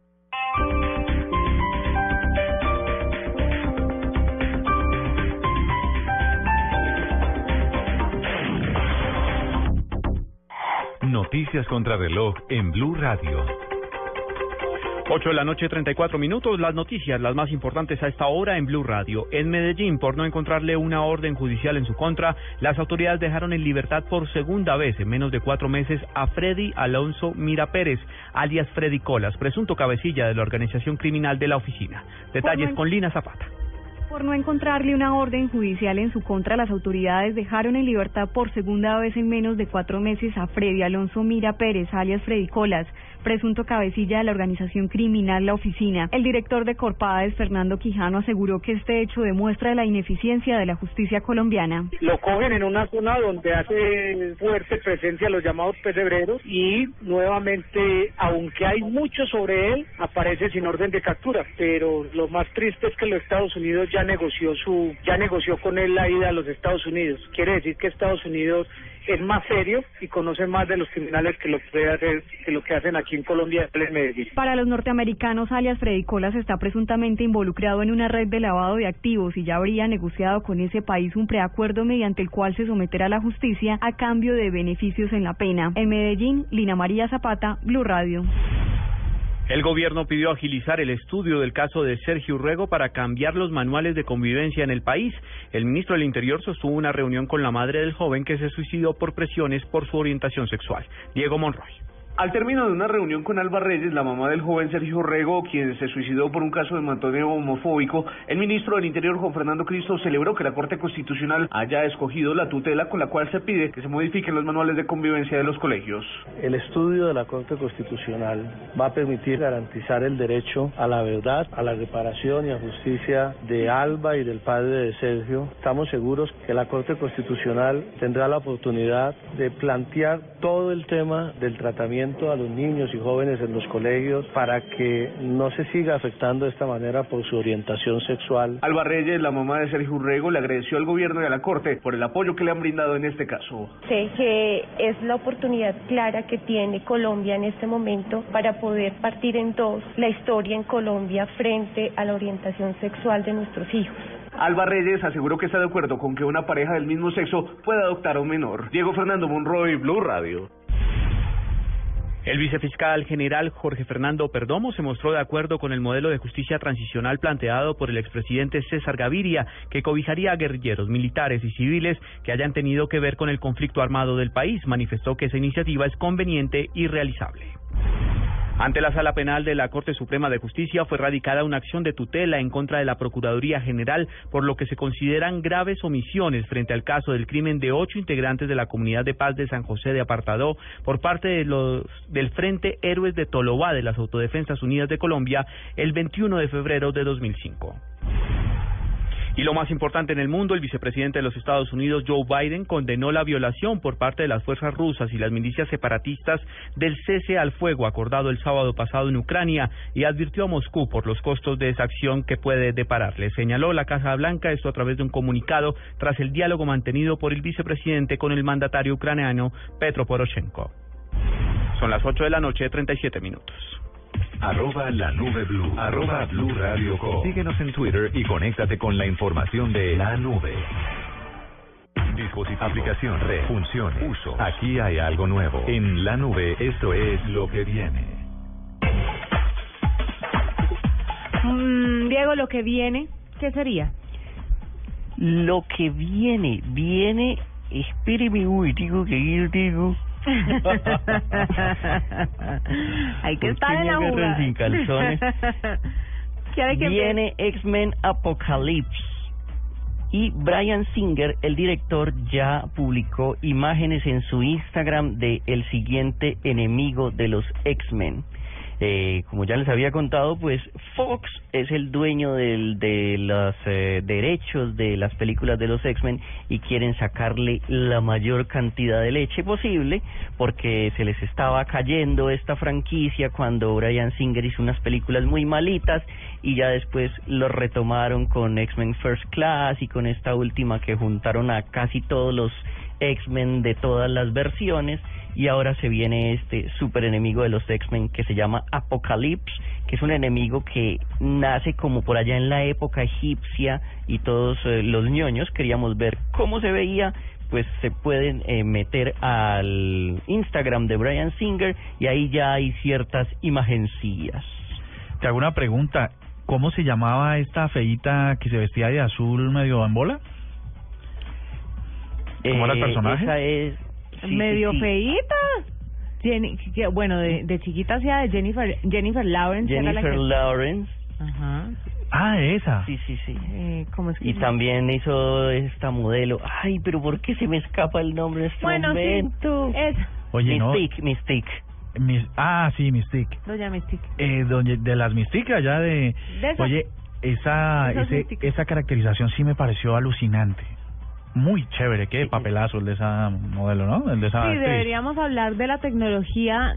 Noticias contra reloj en Blue Radio. 8 de la noche, 34 minutos. Las noticias, las más importantes a esta hora en Blue Radio. En Medellín, por no encontrarle una orden judicial en su contra, las autoridades dejaron en libertad por segunda vez en menos de cuatro meses a Freddy Alonso Mira Pérez, alias Freddy Colas, presunto cabecilla de la organización criminal de la oficina. Detalles con Lina Zapata. Por no encontrarle una orden judicial en su contra, las autoridades dejaron en libertad por segunda vez en menos de cuatro meses a Freddy Alonso Mira Pérez, alias Freddy Colas, presunto cabecilla de la organización criminal La Oficina. El director de Corpades, Fernando Quijano, aseguró que este hecho demuestra la ineficiencia de la justicia colombiana. Lo cogen en una zona donde hace fuerte presencia los llamados pesebreros y nuevamente, aunque hay mucho sobre él, aparece sin orden de captura. Pero lo más triste es que los Estados Unidos ya negoció su, ya negoció con él la ida a los Estados Unidos. Quiere decir que Estados Unidos es más serio y conoce más de los criminales que lo que, hacer, que, lo que hacen aquí en Colombia en Medellín. Para los norteamericanos, alias Freddy Colas está presuntamente involucrado en una red de lavado de activos y ya habría negociado con ese país un preacuerdo mediante el cual se someterá a la justicia a cambio de beneficios en la pena. En Medellín, Lina María Zapata, Blue Radio. El gobierno pidió agilizar el estudio del caso de Sergio Urrego para cambiar los manuales de convivencia en el país. El ministro del Interior sostuvo una reunión con la madre del joven que se suicidó por presiones por su orientación sexual. Diego Monroy. Al término de una reunión con Alba Reyes, la mamá del joven Sergio Rego, quien se suicidó por un caso de matoneo homofóbico, el ministro del Interior, Juan Fernando Cristo, celebró que la Corte Constitucional haya escogido la tutela con la cual se pide que se modifiquen los manuales de convivencia de los colegios. El estudio de la Corte Constitucional va a permitir garantizar el derecho a la verdad, a la reparación y a justicia de Alba y del padre de Sergio. Estamos seguros que la Corte Constitucional tendrá la oportunidad de plantear todo el tema del tratamiento a los niños y jóvenes en los colegios para que no se siga afectando de esta manera por su orientación sexual. Alba Reyes, la mamá de Sergio Urrego, le agradeció al gobierno y a la Corte por el apoyo que le han brindado en este caso. Sé que es la oportunidad clara que tiene Colombia en este momento para poder partir en dos la historia en Colombia frente a la orientación sexual de nuestros hijos. Alba Reyes aseguró que está de acuerdo con que una pareja del mismo sexo pueda adoptar a un menor. Diego Fernando Monroy, Blue Radio. El vicefiscal general Jorge Fernando Perdomo se mostró de acuerdo con el modelo de justicia transicional planteado por el expresidente César Gaviria, que cobijaría a guerrilleros militares y civiles que hayan tenido que ver con el conflicto armado del país. Manifestó que esa iniciativa es conveniente y realizable. Ante la Sala Penal de la Corte Suprema de Justicia fue radicada una acción de tutela en contra de la Procuraduría General por lo que se consideran graves omisiones frente al caso del crimen de ocho integrantes de la Comunidad de Paz de San José de Apartadó por parte del Frente Héroes de Tolobá de las Autodefensas Unidas de Colombia el 21 de febrero de 2005. Y lo más importante en el mundo, el vicepresidente de los Estados Unidos, Joe Biden, condenó la violación por parte de las fuerzas rusas y las milicias separatistas del cese al fuego acordado el sábado pasado en Ucrania y advirtió a Moscú por los costos de esa acción que puede depararle. Señaló la Casa Blanca esto a través de un comunicado tras el diálogo mantenido por el vicepresidente con el mandatario ucraniano Petro Poroshenko. Son las 8 de la noche, 37 minutos. Arroba la nube blue. Arroba blue radio com. Síguenos en Twitter y conéctate con la información de la nube. Dispositivo, aplicación, red, función, uso. Aquí hay algo nuevo. En la nube, esto es lo que viene. Mm, Diego, lo que viene, ¿qué sería? Lo que viene, viene, espéreme un digo que yo digo. Hay que ¿Por estar en la jugada. sin calzones? ¿Quiere que Viene X-Men Apocalypse. Y Brian Singer, el director, ya publicó imágenes en su Instagram de el siguiente enemigo de los X-Men. Eh, como ya les había contado, pues Fox es el dueño de los eh, derechos de las películas de los X-Men y quieren sacarle la mayor cantidad de leche posible porque se les estaba cayendo esta franquicia cuando Brian Singer hizo unas películas muy malitas y ya después lo retomaron con X-Men First Class y con esta última que juntaron a casi todos los X-Men de todas las versiones y ahora se viene este super enemigo de los X-Men que se llama Apocalypse, que es un enemigo que nace como por allá en la época egipcia y todos eh, los ñoños queríamos ver cómo se veía, pues se pueden eh, meter al Instagram de Brian Singer y ahí ya hay ciertas imagencillas. Te hago una pregunta. ¿Cómo se llamaba esta feíta que se vestía de azul medio en bola? ¿Cómo era el Eh, personaje? Esa es sí, sí, Medio sí. feíta. Jenny, que- bueno, de, de chiquita hacía de Jennifer, Jennifer Lawrence. era la Jennifer que- Lawrence. Ajá. Ah, esa. Sí, sí, sí. Eh, ¿Cómo es que Y se- también hizo esta modelo. Ay, pero ¿por qué se me escapa el nombre de este Bueno, sí, momento? es Oye, no. Mystique, Mystique. Mis- ah, sí, Mystique. Doña Mystique. Eh, doña- de las Mystique allá de... De esas- Oye, esa, esas ese, Mystique. esa caracterización sí me pareció alucinante. Muy chévere, qué papelazo el de esa modelo, ¿no? El de esa Sí, actriz. deberíamos hablar de la tecnología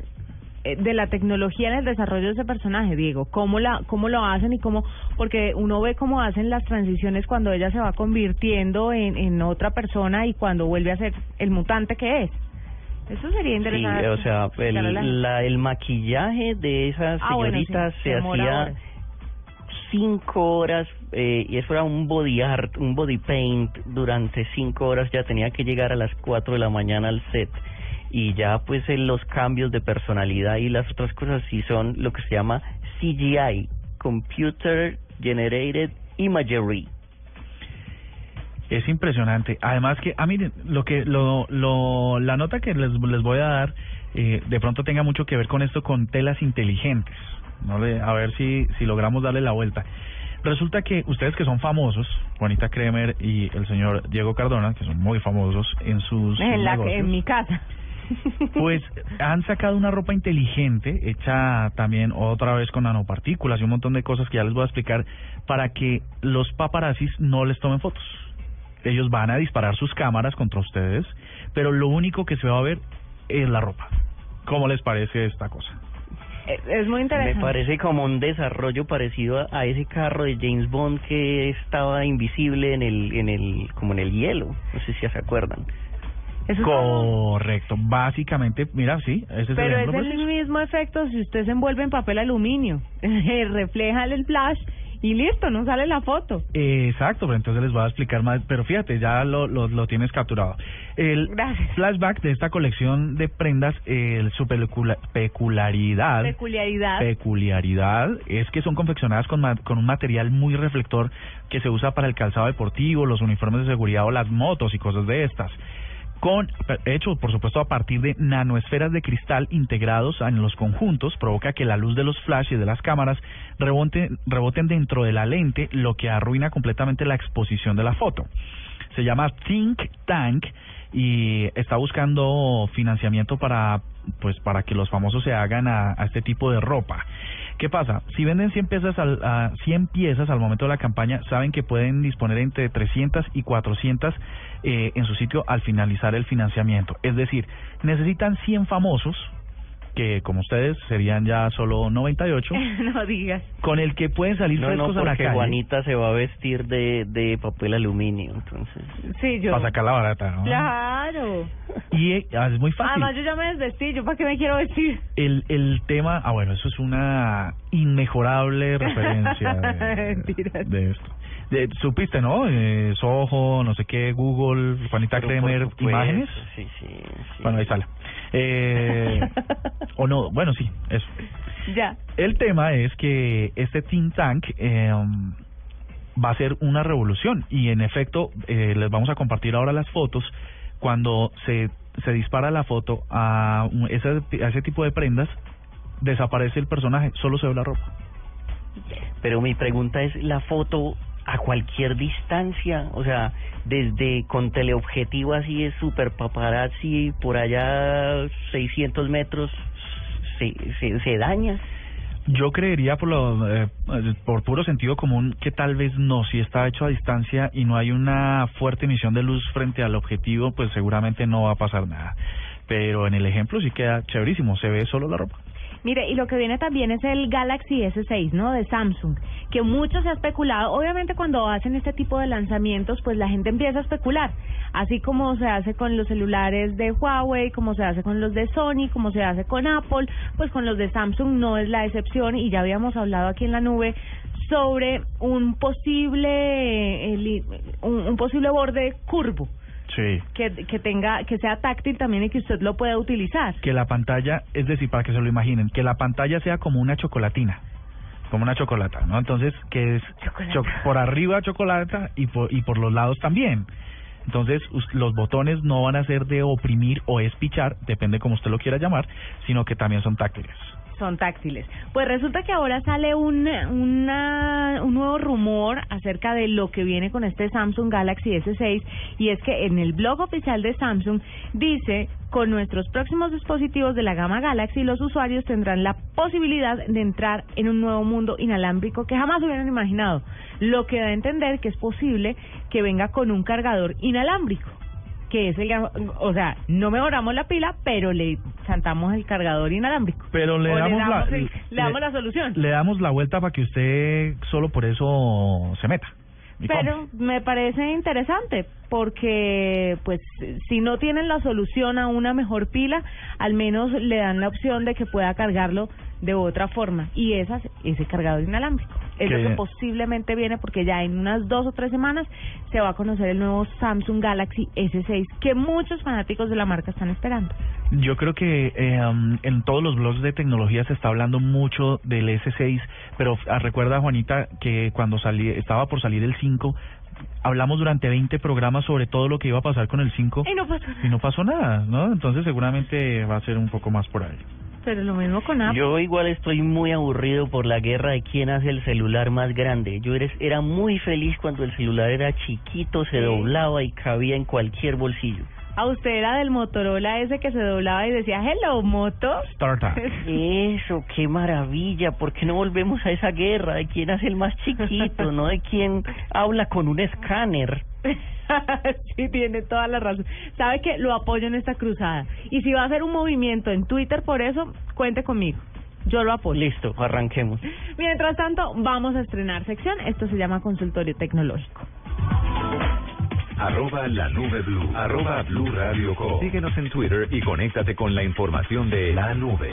eh, de la tecnología en el desarrollo de ese personaje, Diego, cómo la cómo lo hacen y cómo porque uno ve cómo hacen las transiciones cuando ella se va convirtiendo en, en otra persona y cuando vuelve a ser el mutante que es. Eso sería Sí, interesante. o sea, el, la el maquillaje de esas Ah, bueno, sí, señoritas se hacía. Cinco horas eh, y eso era un body art, un body paint durante cinco horas. Ya tenía que llegar a las cuatro de la mañana al set y ya pues en los cambios de personalidad y las otras cosas sí son lo que se llama CGI, Computer Generated Imagery. Es impresionante. Además que, ah, miren, lo que, lo, lo, la nota que les, les voy a dar, eh, de pronto tenga mucho que ver con esto, con telas inteligentes. No le, a ver si, si logramos darle la vuelta. Resulta que ustedes que son famosos, Juanita Kremer y el señor Diego Cardona, que son muy famosos en sus En, la, negocios, en mi casa. pues han sacado una ropa inteligente, hecha también otra vez con nanopartículas y un montón de cosas que ya les voy a explicar, para que los paparazzis no les tomen fotos. Ellos van a disparar sus cámaras contra ustedes, pero lo único que se va a ver es la ropa. ¿Cómo les parece esta cosa? Es muy Me interesante. parece como un desarrollo parecido a, a ese carro de James Bond que estaba invisible en el, en el, como en el hielo. No sé si ya se acuerdan. Correcto. Básicamente, mira, sí, ese es el Pero es ejemplo el mismo efecto si usted se envuelve en papel aluminio. Refleja el flash y listo, no sale la foto. Exacto, pero entonces les voy a explicar más, pero fíjate, ya lo, lo, lo tienes capturado. El flashback de esta colección de prendas, el, su peculiaridad, Peculiaridad. peculiaridad es que son confeccionadas con, con un material muy reflector que se usa para el calzado deportivo, los uniformes de seguridad o las motos y cosas de estas. Con, hecho, por supuesto, a partir de nanoesferas de cristal integrados en los conjuntos, provoca que la luz de los flashes de las cámaras rebote, reboten dentro de la lente, lo que arruina completamente la exposición de la foto. Se llama Think Tank y está buscando financiamiento para pues para que los famosos se hagan a, este tipo de ropa. ¿Qué pasa? Si venden 100 piezas, al, a 100 piezas al momento de la campaña, saben que pueden disponer entre 300 y 400 eh, en su sitio al finalizar el financiamiento. Es decir, necesitan 100 famosos, que como ustedes serían ya solo 98, no digas. con el que pueden salir No, no, frescos a la porque calle. Juanita se va a vestir de, de papel aluminio, entonces. Sí, yo. Para sacar la barata, ¿no? Claro. Y eh, es muy fácil. Además, yo ya me desvestí. ¿Yo para qué me quiero vestir? El, el tema, ah bueno, eso es una inmejorable referencia de, de esto. De- supiste, ¿no? Eh, Soho, no sé qué, Google, Juanita Kremer, supuesto, imágenes. Sí, sí, sí. Bueno, ahí sale. Eh, o no, bueno, sí, eso. Ya. El tema es que este think tank eh, va a ser una revolución y en efecto eh, les vamos a compartir ahora las fotos cuando se, se dispara la foto a, ese, a ese tipo de prendas desaparece el personaje, solo se ve la ropa. Pero mi pregunta es, ¿la foto a cualquier distancia? O sea, desde con teleobjetivo así es super paparazzi, por allá 600 metros, se, se, daña. Yo creería por lo, eh, por puro sentido común que tal vez no, si está hecho a distancia y no hay una fuerte emisión de luz frente al objetivo, pues seguramente no va a pasar nada. Pero en el ejemplo sí queda chéverísimo, se ve solo la ropa. Mire, y lo que viene también es el Galaxy S6, ¿no? De Samsung, que mucho se ha especulado. Obviamente cuando hacen este tipo de lanzamientos, pues la gente empieza a especular, así como se hace con los celulares de Huawei, como se hace con los de Sony, como se hace con Apple, pues con los de Samsung no es la excepción y ya habíamos hablado aquí en la nube sobre un posible eh, un posible borde curvo Sí. que, que tenga que sea táctil también y que usted lo pueda utilizar. Que la pantalla, es decir, para que se lo imaginen, que la pantalla sea como una chocolatina, como una chocolata, ¿no? Entonces, que es cho- por arriba chocolata y por, y por los lados también. Entonces, los botones no van a ser de oprimir o espichar, depende como usted lo quiera llamar, sino que también son táctiles. Son táctiles. Pues resulta que ahora sale un, una, un nuevo rumor acerca de lo que viene con este Samsung Galaxy S6 y es que en el blog oficial de Samsung dice con nuestros próximos dispositivos de la gama Galaxy los usuarios tendrán la posibilidad de entrar en un nuevo mundo inalámbrico que jamás hubieran imaginado, lo que da a entender que es posible que venga con un cargador inalámbrico que es el, o sea, no mejoramos la pila, pero le chantamos el cargador inalámbrico. Pero le damos la- el- le, le- damos la solución. Le damos la vuelta para que usted solo por eso se meta. Pero me parece interesante porque, pues, si no tienen la solución a una mejor pila, al menos le dan la opción de que pueda cargarlo de otra forma y esa es ese cargador inalámbrico. es lo Que- posiblemente viene porque ya en unas dos o tres semanas se va a conocer el nuevo Samsung Galaxy S6 que muchos fanáticos de la marca están esperando. Yo creo que eh, um, en todos los blogs de tecnología se está hablando mucho del S6, pero ah, recuerda Juanita que cuando salí, estaba por salir el 5, hablamos durante 20 programas sobre todo lo que iba a pasar con el 5 Y no pasó nada. y no pasó nada, ¿no? Entonces seguramente va a ser un poco más por ahí. Pero lo mismo con Apple. Yo igual estoy muy aburrido por la guerra de quién hace el celular más grande. Yo eres, era muy feliz cuando el celular era chiquito, se doblaba y cabía en cualquier bolsillo. A usted era del Motorola ese que se doblaba y decía, hello, moto. Startup. Eso, qué maravilla. ¿Por qué no volvemos a esa guerra de quién hace el más chiquito, no de quién habla con un escáner? sí, tiene toda la razón. Sabe que lo apoyo en esta cruzada. Y si va a hacer un movimiento en Twitter por eso, cuente conmigo. Yo lo apoyo. Listo, arranquemos. Mientras tanto, vamos a estrenar sección. Esto se llama Consultorio Tecnológico. Arroba la nube blue. Arroba blue radio com. Síguenos en Twitter y conéctate con la información de la nube.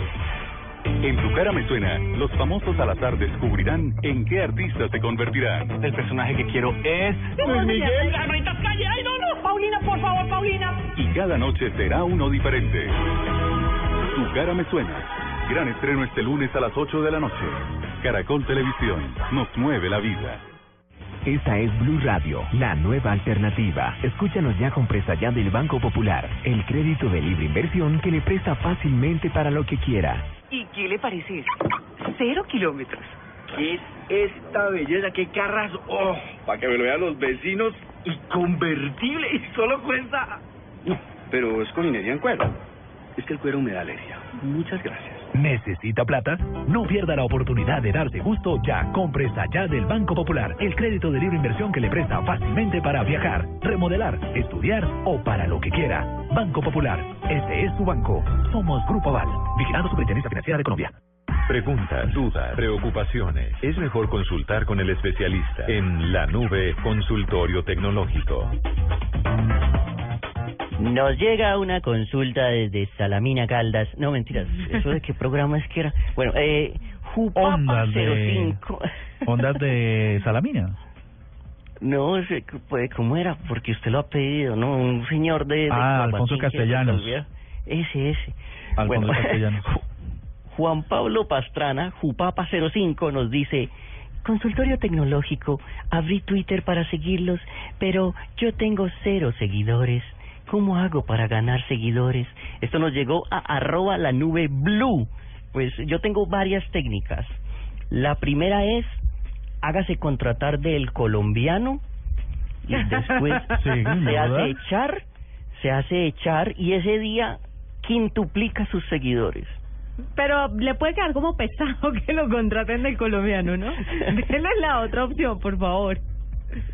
En tu cara me suena, los famosos al azar descubrirán en qué artista se convertirán. El personaje que quiero es Luis Miguel. calle! ¡Ay, no, no! Paulina, por favor, Paulina. y cada noche será uno diferente. Tu cara me suena. Gran estreno este lunes a las 8 de la noche. Caracol Televisión nos mueve la vida. Esta es Blue Radio, la nueva alternativa. Escúchanos ya con Presta Ya del Banco Popular, el crédito de libre inversión que le presta fácilmente para lo que quiera. ¿Y qué le parece? Cero kilómetros. ¿Qué es esta belleza? ¿Qué carras? ¡Oh! Para que me lo vean los vecinos. Y convertible. Y solo cuesta... No, pero es con minería en cuero. Es que el cuero me da alergia. Muchas gracias. ¿Necesita plata? No pierda la oportunidad de darse gusto ya. Compre allá del Banco Popular, el crédito de libre inversión que le presta fácilmente para viajar, remodelar, estudiar o para lo que quiera. Banco Popular, este es tu banco. Somos Grupo Aval, vigilado Superintendencia Financiera de Colombia. Preguntas, dudas, preocupaciones. Es mejor consultar con el especialista en la nube Consultorio Tecnológico. Nos llega una consulta desde Salamina Caldas. No, mentiras. ¿Eso de qué programa es que era? Bueno, eh, Jupapa Ondas de 05. ondas de Salamina. No sé, pues, ¿cómo era? Porque usted lo ha pedido, ¿no? Un señor de... de Ah, Alfonso Cuapatín que se Castellanos. olvida. Ese, ese. Alfonso Castellanos. Ju- Juan Pablo Pastrana, Jupapa 05, nos dice... Consultorio tecnológico, abrí Twitter para seguirlos, pero yo tengo cero seguidores. ¿Cómo hago para ganar seguidores? Esto nos llegó a arroba la nube blue. Pues yo tengo varias técnicas. La primera es, hágase contratar del colombiano y después Sí, se ¿verdad? hace echar, se hace echar y ese día quintuplica sus seguidores. Pero le puede quedar como pesado que lo contraten del colombiano, ¿no? Denle la otra opción, por favor.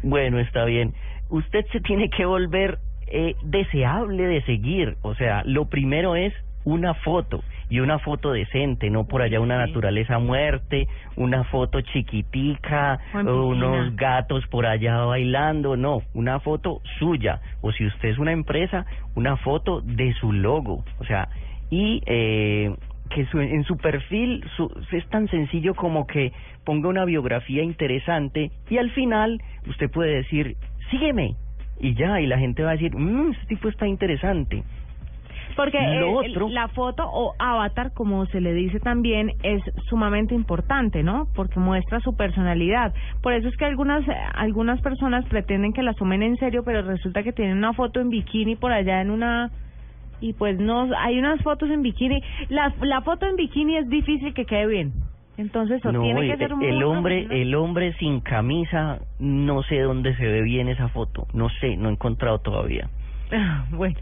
Bueno, está bien. Usted se tiene que volver eh, deseable de seguir. O sea, lo primero es una foto y una foto decente, no por allá una naturaleza muerte, una foto chiquitica, piscina. unos gatos por allá bailando, no, una foto suya. O si usted es una empresa, una foto de su logo. O sea, y eh, que su- en su perfil su- es tan sencillo como que ponga una biografía interesante y al final usted puede decir, sígueme. Y ya, y la gente va a decir, mmm, este tipo está interesante. Porque Lo otro- la foto o avatar, como se le dice también, es sumamente importante, ¿no? Porque muestra su personalidad. Por eso es que algunas algunas personas pretenden que la tomen en serio, pero resulta que tienen una foto en bikini por allá en una y pues no hay unas fotos en bikini. La la foto en bikini es difícil que quede bien. Entonces, o No, tiene y- que ser muy el hombre, el hombre sin camisa, no sé dónde se ve bien esa foto, no sé, no he encontrado todavía. bueno.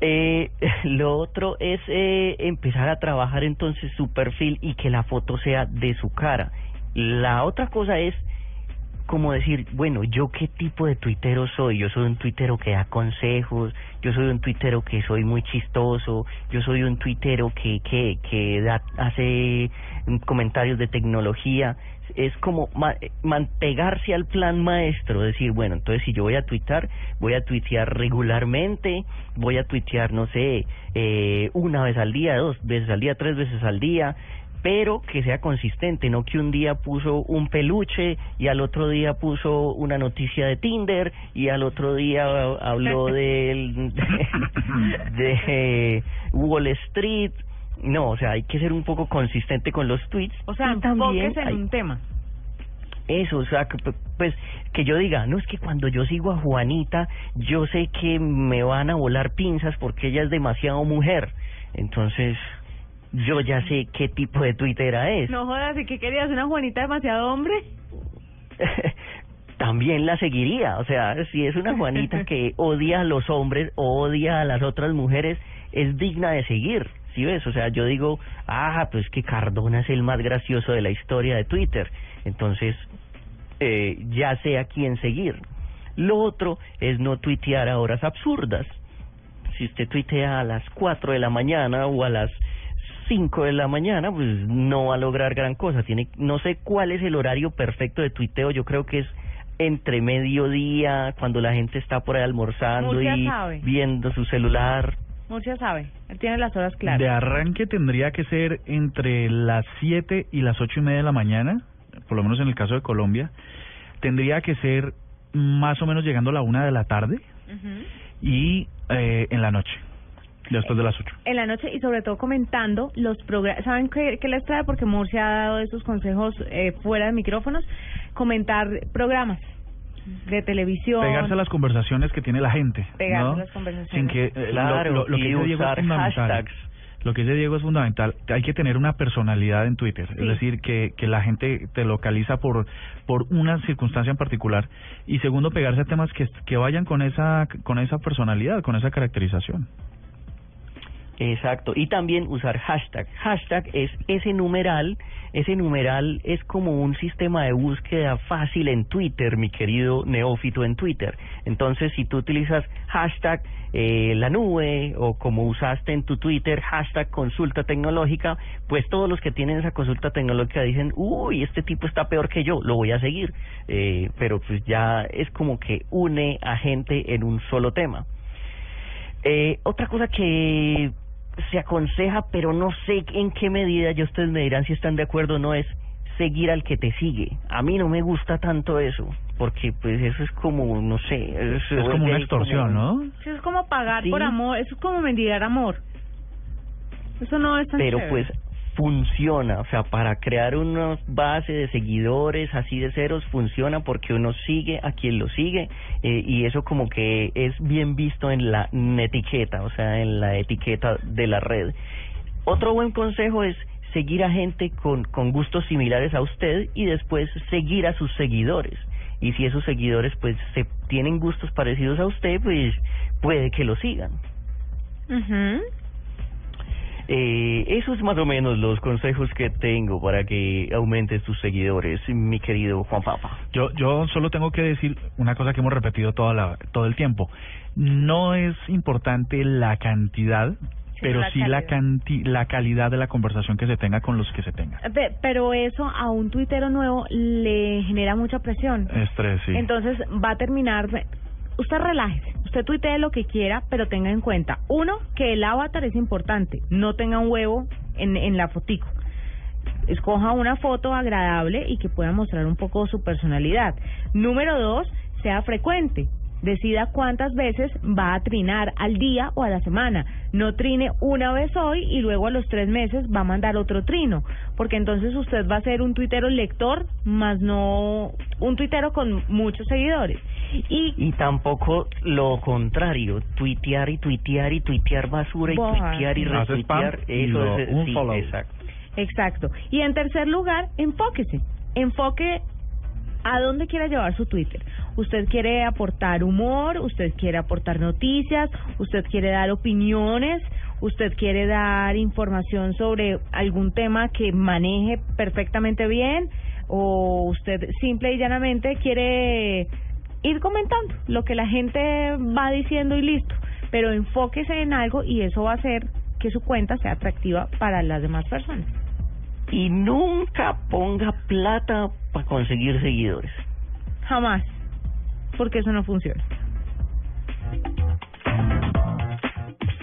Eh, lo otro es eh, empezar a trabajar entonces su perfil y que la foto sea de su cara. La otra cosa es como decir, bueno, yo qué tipo de tuitero soy. Yo soy un tuitero que da consejos, yo soy un tuitero que soy muy chistoso, yo soy un tuitero que que que da, hace mm, comentarios de tecnología. Es como ma- man- pegarse al plan maestro, decir, bueno, entonces si yo voy a tuitar, voy a tuitear regularmente, voy a tuitear, no sé, eh, una vez al día, dos veces al día, tres veces al día, pero que sea consistente, no que un día puso un peluche y al otro día puso una noticia de Tinder y al otro día habló del, de, de Wall Street. No, o sea, hay que ser un poco consistente con los tweets. O sea, también en hay- un tema. eso, o sea, que, pues que yo diga, no es que cuando yo sigo a Juanita, yo sé que me van a volar pinzas porque ella es demasiado mujer. Entonces, yo ya sé qué tipo de tuitera es. No jodas, ¿y qué querías? ¿Una Juanita demasiado hombre? También la seguiría, o sea, si es una Juanita que odia a los hombres o odia a las otras mujeres, es digna de seguir. ¿Sí ves? O sea, yo digo, ah, pues que Cardona es el más gracioso de la historia de Twitter. Entonces, eh, ya sé a quién seguir. Lo otro es no tuitear a horas absurdas. Si usted tuitea a las 4 de la mañana o a las 5 de la mañana, pues no va a lograr gran cosa. Tiene, no sé cuál es el horario perfecto de tuiteo. Yo creo que es entre mediodía, cuando la gente está por ahí almorzando Murcia y sabe. viendo su celular. Murcia sabe, él tiene las horas claras. De arranque tendría que ser entre las 7 y las ocho y media de la mañana, por lo menos en el caso de Colombia. Tendría que ser más o menos llegando a la una de la tarde y eh, en la noche, después de las 8. En la noche y sobre todo comentando los programas. ¿Saben qué, qué les trae? Porque Murcia ha dado esos consejos eh, fuera de micrófonos. Comentar programas de televisión. Pegarse a las conversaciones que tiene la gente. Pegarse ¿no? a las conversaciones. Sin que, eh, Claro, lo, lo, lo que y dice Diego es hashtags. Lo que dice Diego es fundamental. Hay que tener una personalidad en Twitter. Sí. Es decir, que, que la gente te localiza por, por una circunstancia en particular. Y segundo, pegarse a temas que, que vayan con esa, con esa personalidad, con esa caracterización. Exacto, y también usar hashtag. Hashtag es ese numeral, ese numeral es como un sistema de búsqueda fácil en Twitter, mi querido neófito en Twitter. Entonces, si tú utilizas hashtag eh, la nube o como usaste en tu Twitter hashtag consulta tecnológica, pues todos los que tienen esa consulta tecnológica dicen, uy, este tipo está peor que yo, lo voy a seguir. Eh, pero pues ya es como que une a gente en un solo tema. Eh, otra cosa que se aconseja, pero no sé en qué medida, ya ustedes me dirán si están de acuerdo o no, es seguir al que te sigue. A mí no me gusta tanto eso, porque pues eso es como, no sé, Es como una extorsión, ¿no? Eso es como pagar Sí. por amor, eso es como mendigar amor. Eso no es tan Pero chévere. pues funciona, o sea, para crear una base de seguidores así de ceros funciona porque uno sigue a quien lo sigue eh, y eso como que es bien visto en la etiqueta, o sea, en la etiqueta de la red. Otro buen consejo es seguir a gente con, gustos similares a usted y después seguir a sus seguidores. Y si esos seguidores pues se tienen gustos parecidos a usted, pues puede que lo sigan. Eh, eso es más o menos los consejos que tengo para que aumentes tus seguidores, mi querido Juan Papa. Yo, yo solo tengo que decir una cosa que hemos repetido toda la, todo el tiempo. No es importante la cantidad, pero la sí la, canti la calidad de la conversación que se tenga con los que se tenga. Pe- Pero eso a un tuitero nuevo le genera mucha presión. Estrés, sí. Entonces va a terminar. Usted relájese, usted tuitee lo que quiera, pero tenga en cuenta, uno, que el avatar es importante, no tenga un huevo en, en la fotico. Escoja una foto agradable y que pueda mostrar un poco su personalidad. Número dos, sea frecuente. Decida cuántas veces va a trinar al día o a la semana. No trine una vez hoy y luego a los tres meses va a mandar otro trino, porque entonces usted va a ser un tuitero lector, más no un tuitero con muchos seguidores. Y Y tampoco lo contrario, tuitear y tuitear y tuitear basura y Boja. tuitear y retuitear. Eso es, sí, exacto. Exacto. Y en tercer lugar, enfóquese. Enfoque a dónde quiere llevar su Twitter. Usted quiere aportar humor, usted quiere aportar noticias, usted quiere dar opiniones, usted quiere dar información sobre algún tema que maneje perfectamente bien o usted simple y llanamente quiere ir comentando lo que la gente va diciendo y listo. Pero enfóquese en algo y eso va a hacer que su cuenta sea atractiva para las demás personas. Y nunca ponga plata para conseguir seguidores. Jamás. Porque eso no funciona.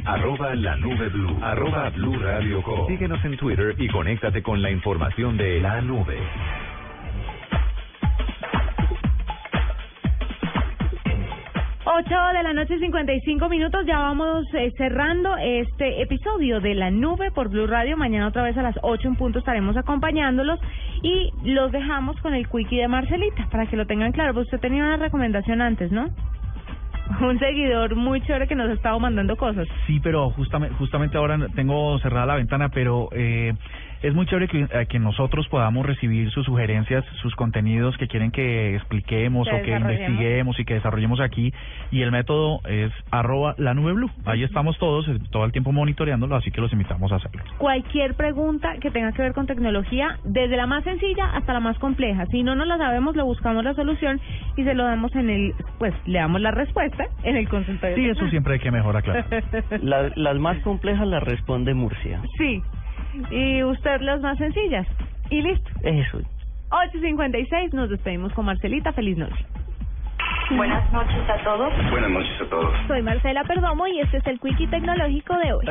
Arroba la nube blue. Arroba blue radio com. Síguenos en Twitter y conéctate con la información de la nube. Ocho de la noche, 55 minutos. Ya vamos eh, cerrando este episodio de La Nube por Blue Radio. Mañana otra vez a las 8 en punto estaremos acompañándolos. Y los dejamos con el quickie de Marcelita, para que lo tengan claro. Pues usted tenía una recomendación antes, ¿no? Un seguidor muy chévere que nos ha estado mandando cosas. Sí, pero justamente, ahora tengo cerrada la ventana, pero eh, es muy chévere que, eh, que nosotros podamos recibir sus sugerencias, sus contenidos que quieren que expliquemos Que o que investiguemos y que desarrollemos aquí. Y el método es arroba la nube blue. Ahí estamos todos, eh, todo el tiempo monitoreándolo, así que los invitamos a hacerlo. Cualquier pregunta que tenga que ver con tecnología, desde la más sencilla hasta la más compleja. Si no nos la sabemos, le buscamos la solución y se lo damos en el, pues le damos la respuesta en el consultorio. Sí, eso siempre hay que mejorar, claro. La- las más complejas las responde Murcia. Sí. Y usted las más sencillas. Y listo. Eso. 8.56, nos despedimos con Marcelita. Feliz noche. Buenas noches a todos. Buenas noches a todos. Soy Marcela Perdomo y este es el Quickie Tecnológico de hoy.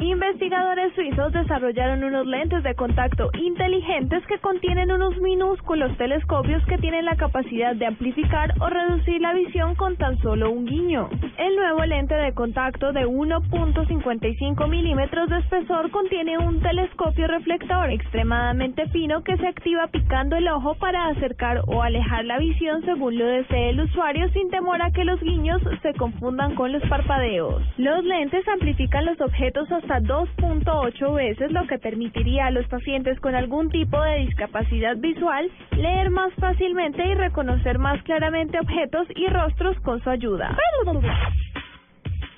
Investigadores suizos desarrollaron unos lentes de contacto inteligentes que contienen unos minúsculos telescopios que tienen la capacidad de amplificar o reducir la visión con tan solo un guiño. El nuevo lente de contacto de 1.55 milímetros de espesor contiene un telescopio reflector extremadamente fino que se activa picando el ojo para acercar o alejar la visión según lo desee el usuario sin temor a que los guiños se confundan con los parpadeos. Los lentes amplifican los objetos hasta 2.8 veces, lo que permitiría a los pacientes con algún tipo de discapacidad visual leer más fácilmente y reconocer más claramente objetos y rostros con su ayuda.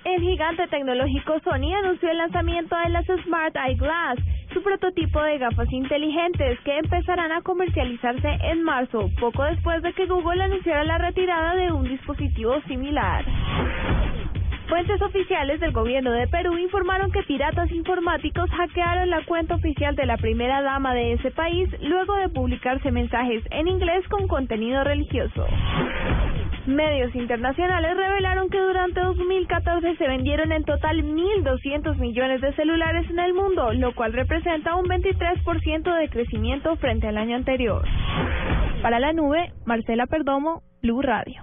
El gigante tecnológico Sony anunció el lanzamiento de las Smart Eyeglass, su prototipo de gafas inteligentes que empezarán a comercializarse en marzo, poco después de que Google anunciara la retirada de un dispositivo similar. Fuentes oficiales del gobierno de Perú informaron que piratas informáticos hackearon la cuenta oficial de la primera dama de ese país luego de publicarse mensajes en inglés con contenido religioso. Medios internacionales revelaron que durante 2014 se vendieron en total 1.200 millones de celulares en el mundo, lo cual representa un 23% de crecimiento frente al año anterior. Para la nube, Marcela Perdomo, Blue Radio.